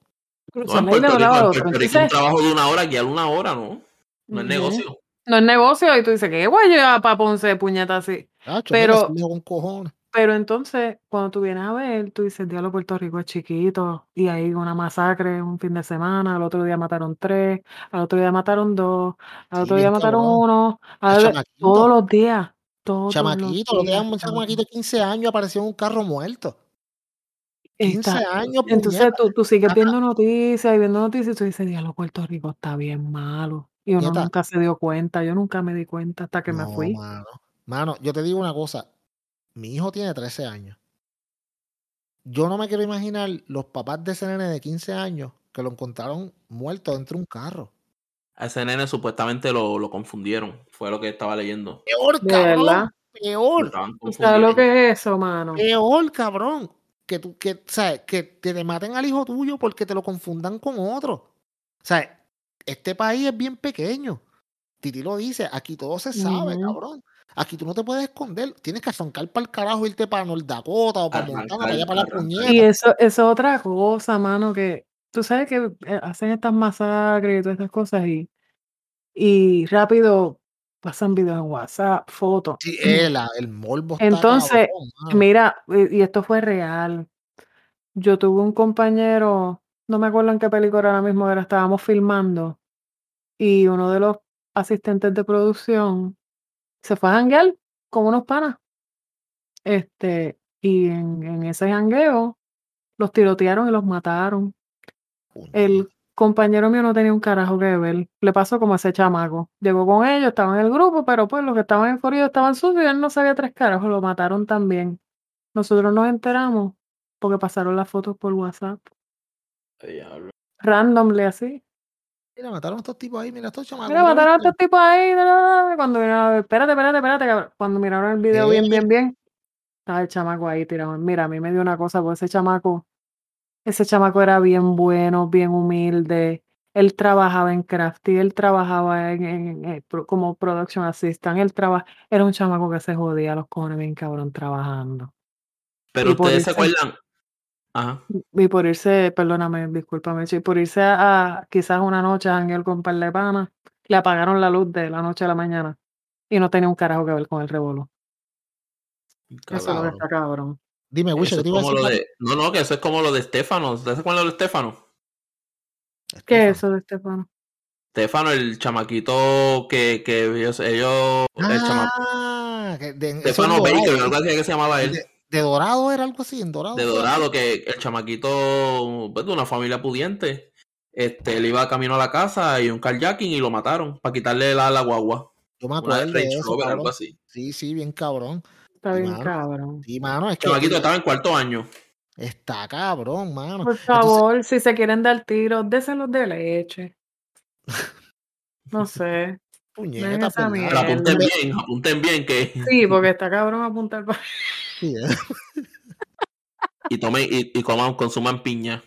No, Cruzar en la isla Puerto de un lado Rico, a otro. Puerto Rico un trabajo de una hora, guiar una hora, ¿no? No es negocio. no es negocio y tú dices, ¿qué voy llevar para Ponce de puñeta así? Pero, con pero entonces, cuando tú vienes a ver, tú dices, diablo, Puerto Rico es chiquito y hay una masacre un fin de semana, al otro día mataron tres, al otro día mataron dos, al Sí, otro día mataron cabrón. uno, al- todos los días, todos los chamaquito, lo que días, un chamaquito de 15 años apareció en un carro muerto. 15 Está, años, entonces tú, tú sigues viendo noticias y viendo noticias y tú dices, diablo, Puerto Rico está bien malo. Y uno nunca se dio cuenta, yo nunca me di cuenta hasta que me fui. mano. Mano, yo te digo una cosa. Mi hijo tiene 13 años. Yo no me quiero imaginar los papás de ese nene de 15 años que lo encontraron muerto dentro de un carro. A ese nene supuestamente lo, lo confundieron. Fue lo que estaba leyendo. Peor, cabrón. Peor. estaban ¿Tú sabes lo que es eso, mano? Peor, cabrón. Que tú, que, ¿sabes? Que te, te maten al hijo tuyo porque te lo confundan con otro. O sea, este país es bien pequeño. Titi lo dice, aquí todo se sabe, cabrón. Aquí tú no te puedes esconder. Tienes que arrancar para el carajo, irte para North Dakota o para Arrancar, Montana, para allá para la puñeta. Y eso, eso es otra cosa, mano, que tú sabes que eh, hacen estas masacres y todas estas cosas y, y rápido pasan videos en WhatsApp, fotos. Sí, eh, la- el morbo está Entonces, cabrón. Mira, y y esto fue real. Yo tuve un compañero, no me acuerdo en qué película ahora mismo era, estábamos filmando y uno de los asistentes de producción se fue a janguear con unos panas. Este, y en, en ese jangueo los tirotearon y los mataron. El compañero mío no tenía un carajo que ver. Le pasó como a ese chamaco. Llegó con ellos, estaban en el grupo, pero pues los que estaban en corrido estaban sucios y él no sabía tres carajos, lo mataron también. Nosotros nos enteramos porque pasaron las fotos por WhatsApp. Randomly así. Mira, mataron a estos tipos ahí, mira, estos chamacos. Mira, mataron a estos tipos ahí. Cuando miraron, espérate, espérate, espérate. cabrón. Cuando miraron el video bien, bien, bien, estaba el chamaco ahí tirado. Mira, a mí me dio una cosa, porque ese chamaco, ese chamaco era bien bueno, bien humilde. Él trabajaba en Crafty, él trabajaba en, en- en- pro- como production assistant, él traba, era un chamaco que se jodía los cojones bien cabrón trabajando. Pero Y por ustedes se acuerdan. Ajá. Y por irse, perdóname, discúlpame, Chi, por irse a, a quizás una noche a janguear con un par de panas, le apagaron la luz de la noche a la mañana y no tenía un carajo que ver con el revolú. Eso es lo está cabrón. Dime, Wisha, Eso ¿qué es te iba a lo de. No, no, que eso es como lo de Stefano. ¿Ustedes se acuerdan de Stefano? papi? ¿Qué es eso de Estefano? Stefano, el chamaquito que, que ellos, ellos el chama- Ah, que de, eso Stefano en Dorado, Baker, algo así que se llamaba él. de, de Dorado era algo así, en Dorado. de. Dorado, que el chamaquito pues, de una familia pudiente, este, él iba camino a la casa y un carjacking y lo mataron para quitarle la, la guagua. Yo me acuerdo de eso, Rover, algo así. Sí, sí, bien cabrón. Está bien mano. cabrón. Sí, mano, es El que chamaquito estaba en cuarto año. está cabrón, mano. Por Entonces, favor, si se quieren dar tiros, déselos de leche. No sé. puñeta, apunten bien, apunten bien que Sí, porque está cabrón apuntar para. Sí, eh. y tomen y, y coman, consuman piña.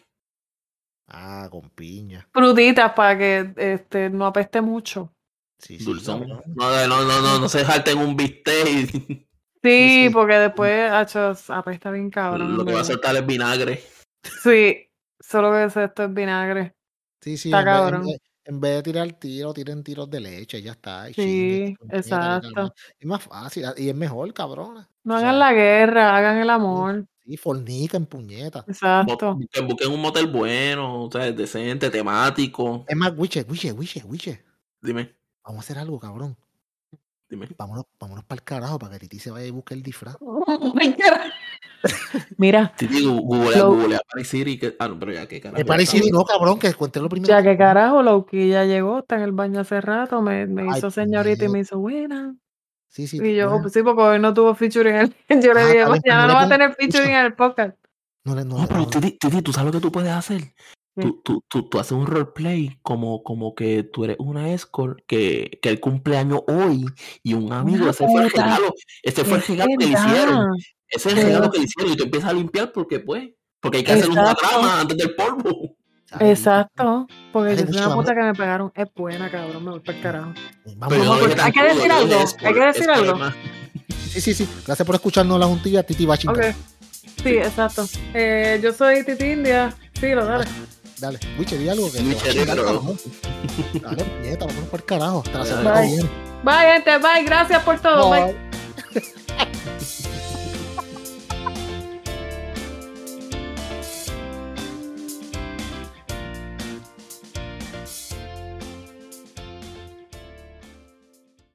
Ah, con piña. Frutitas para que este, no apeste mucho. Sí, sí, Dulzón. No, no, no, no, no se jalten un bistec y Sí, sí. porque después, achos, apesta bien cabrón. lo que va a soltar es vinagre. Sí, solo que es esto es vinagre. Sí, sí, Está en vez, en cabrón. vez- en vez de tirar tiro, tiren tiros de leche, ya está. y Sí, exacto. Es más fácil y es mejor, cabrón. No hagan la guerra, hagan el amor. Sí, fornican, puñeta. Exacto. Busquen, busquen un motel bueno, o sea, decente, temático. Es más, Wiche, Wiche, Wiche, Wiche. Dime, Vamos a hacer algo, cabrón. dime. Vámonos, vámonos para el carajo para que Titi se vaya y busque el disfraz. Mira, googlea Paris City. Que, ah, no, pero ya, qué carajo. No, cabrón, que cuente lo primero. ya que carajo, Loki ya llegó, está en el baño hace rato, me, me Ay, hizo señorita y me hizo buena. Sí, sí. Y yo, bueno, pues sí, porque hoy no tuvo featuring. en el- Yo le Ah, dije, mañana no va a tener featuring en el podcast. no le- no No, pero Titi, Titi, ¿tú sabes lo que tú puedes hacer? ¿Qué? Tú, tú, tú, tú haces un roleplay como, como que tú eres una escort que, que el cumpleaños hoy y un amigo, Una ese fue el regalo, ese fue el regalo que le hicieron. Ese es el regalo que le hicieron y tú empiezas a limpiar porque pues, porque hay que hacer una Exacto. trama antes del polvo. Ay, Exacto. Porque Dale, yo soy una puta que me pegaron. Es buena, cabrón. Me voy para el carajo. Vamos, Pero no hay que decir algo, hay que decir algo. Sí, sí, sí. Gracias por escucharnos la juntilla, Titi va a chingar. Ok. Sí, exacto. Eh, yo soy Titi India. Sí, lo dale. Dale, Wiche, di algo que te Wiche, cabrón. Dale, nieta, vámonos para el carajo. Hasta la Dale. semana que Bye. viene. Bye, gente. Bye. Gracias por todo. Bye. Bye.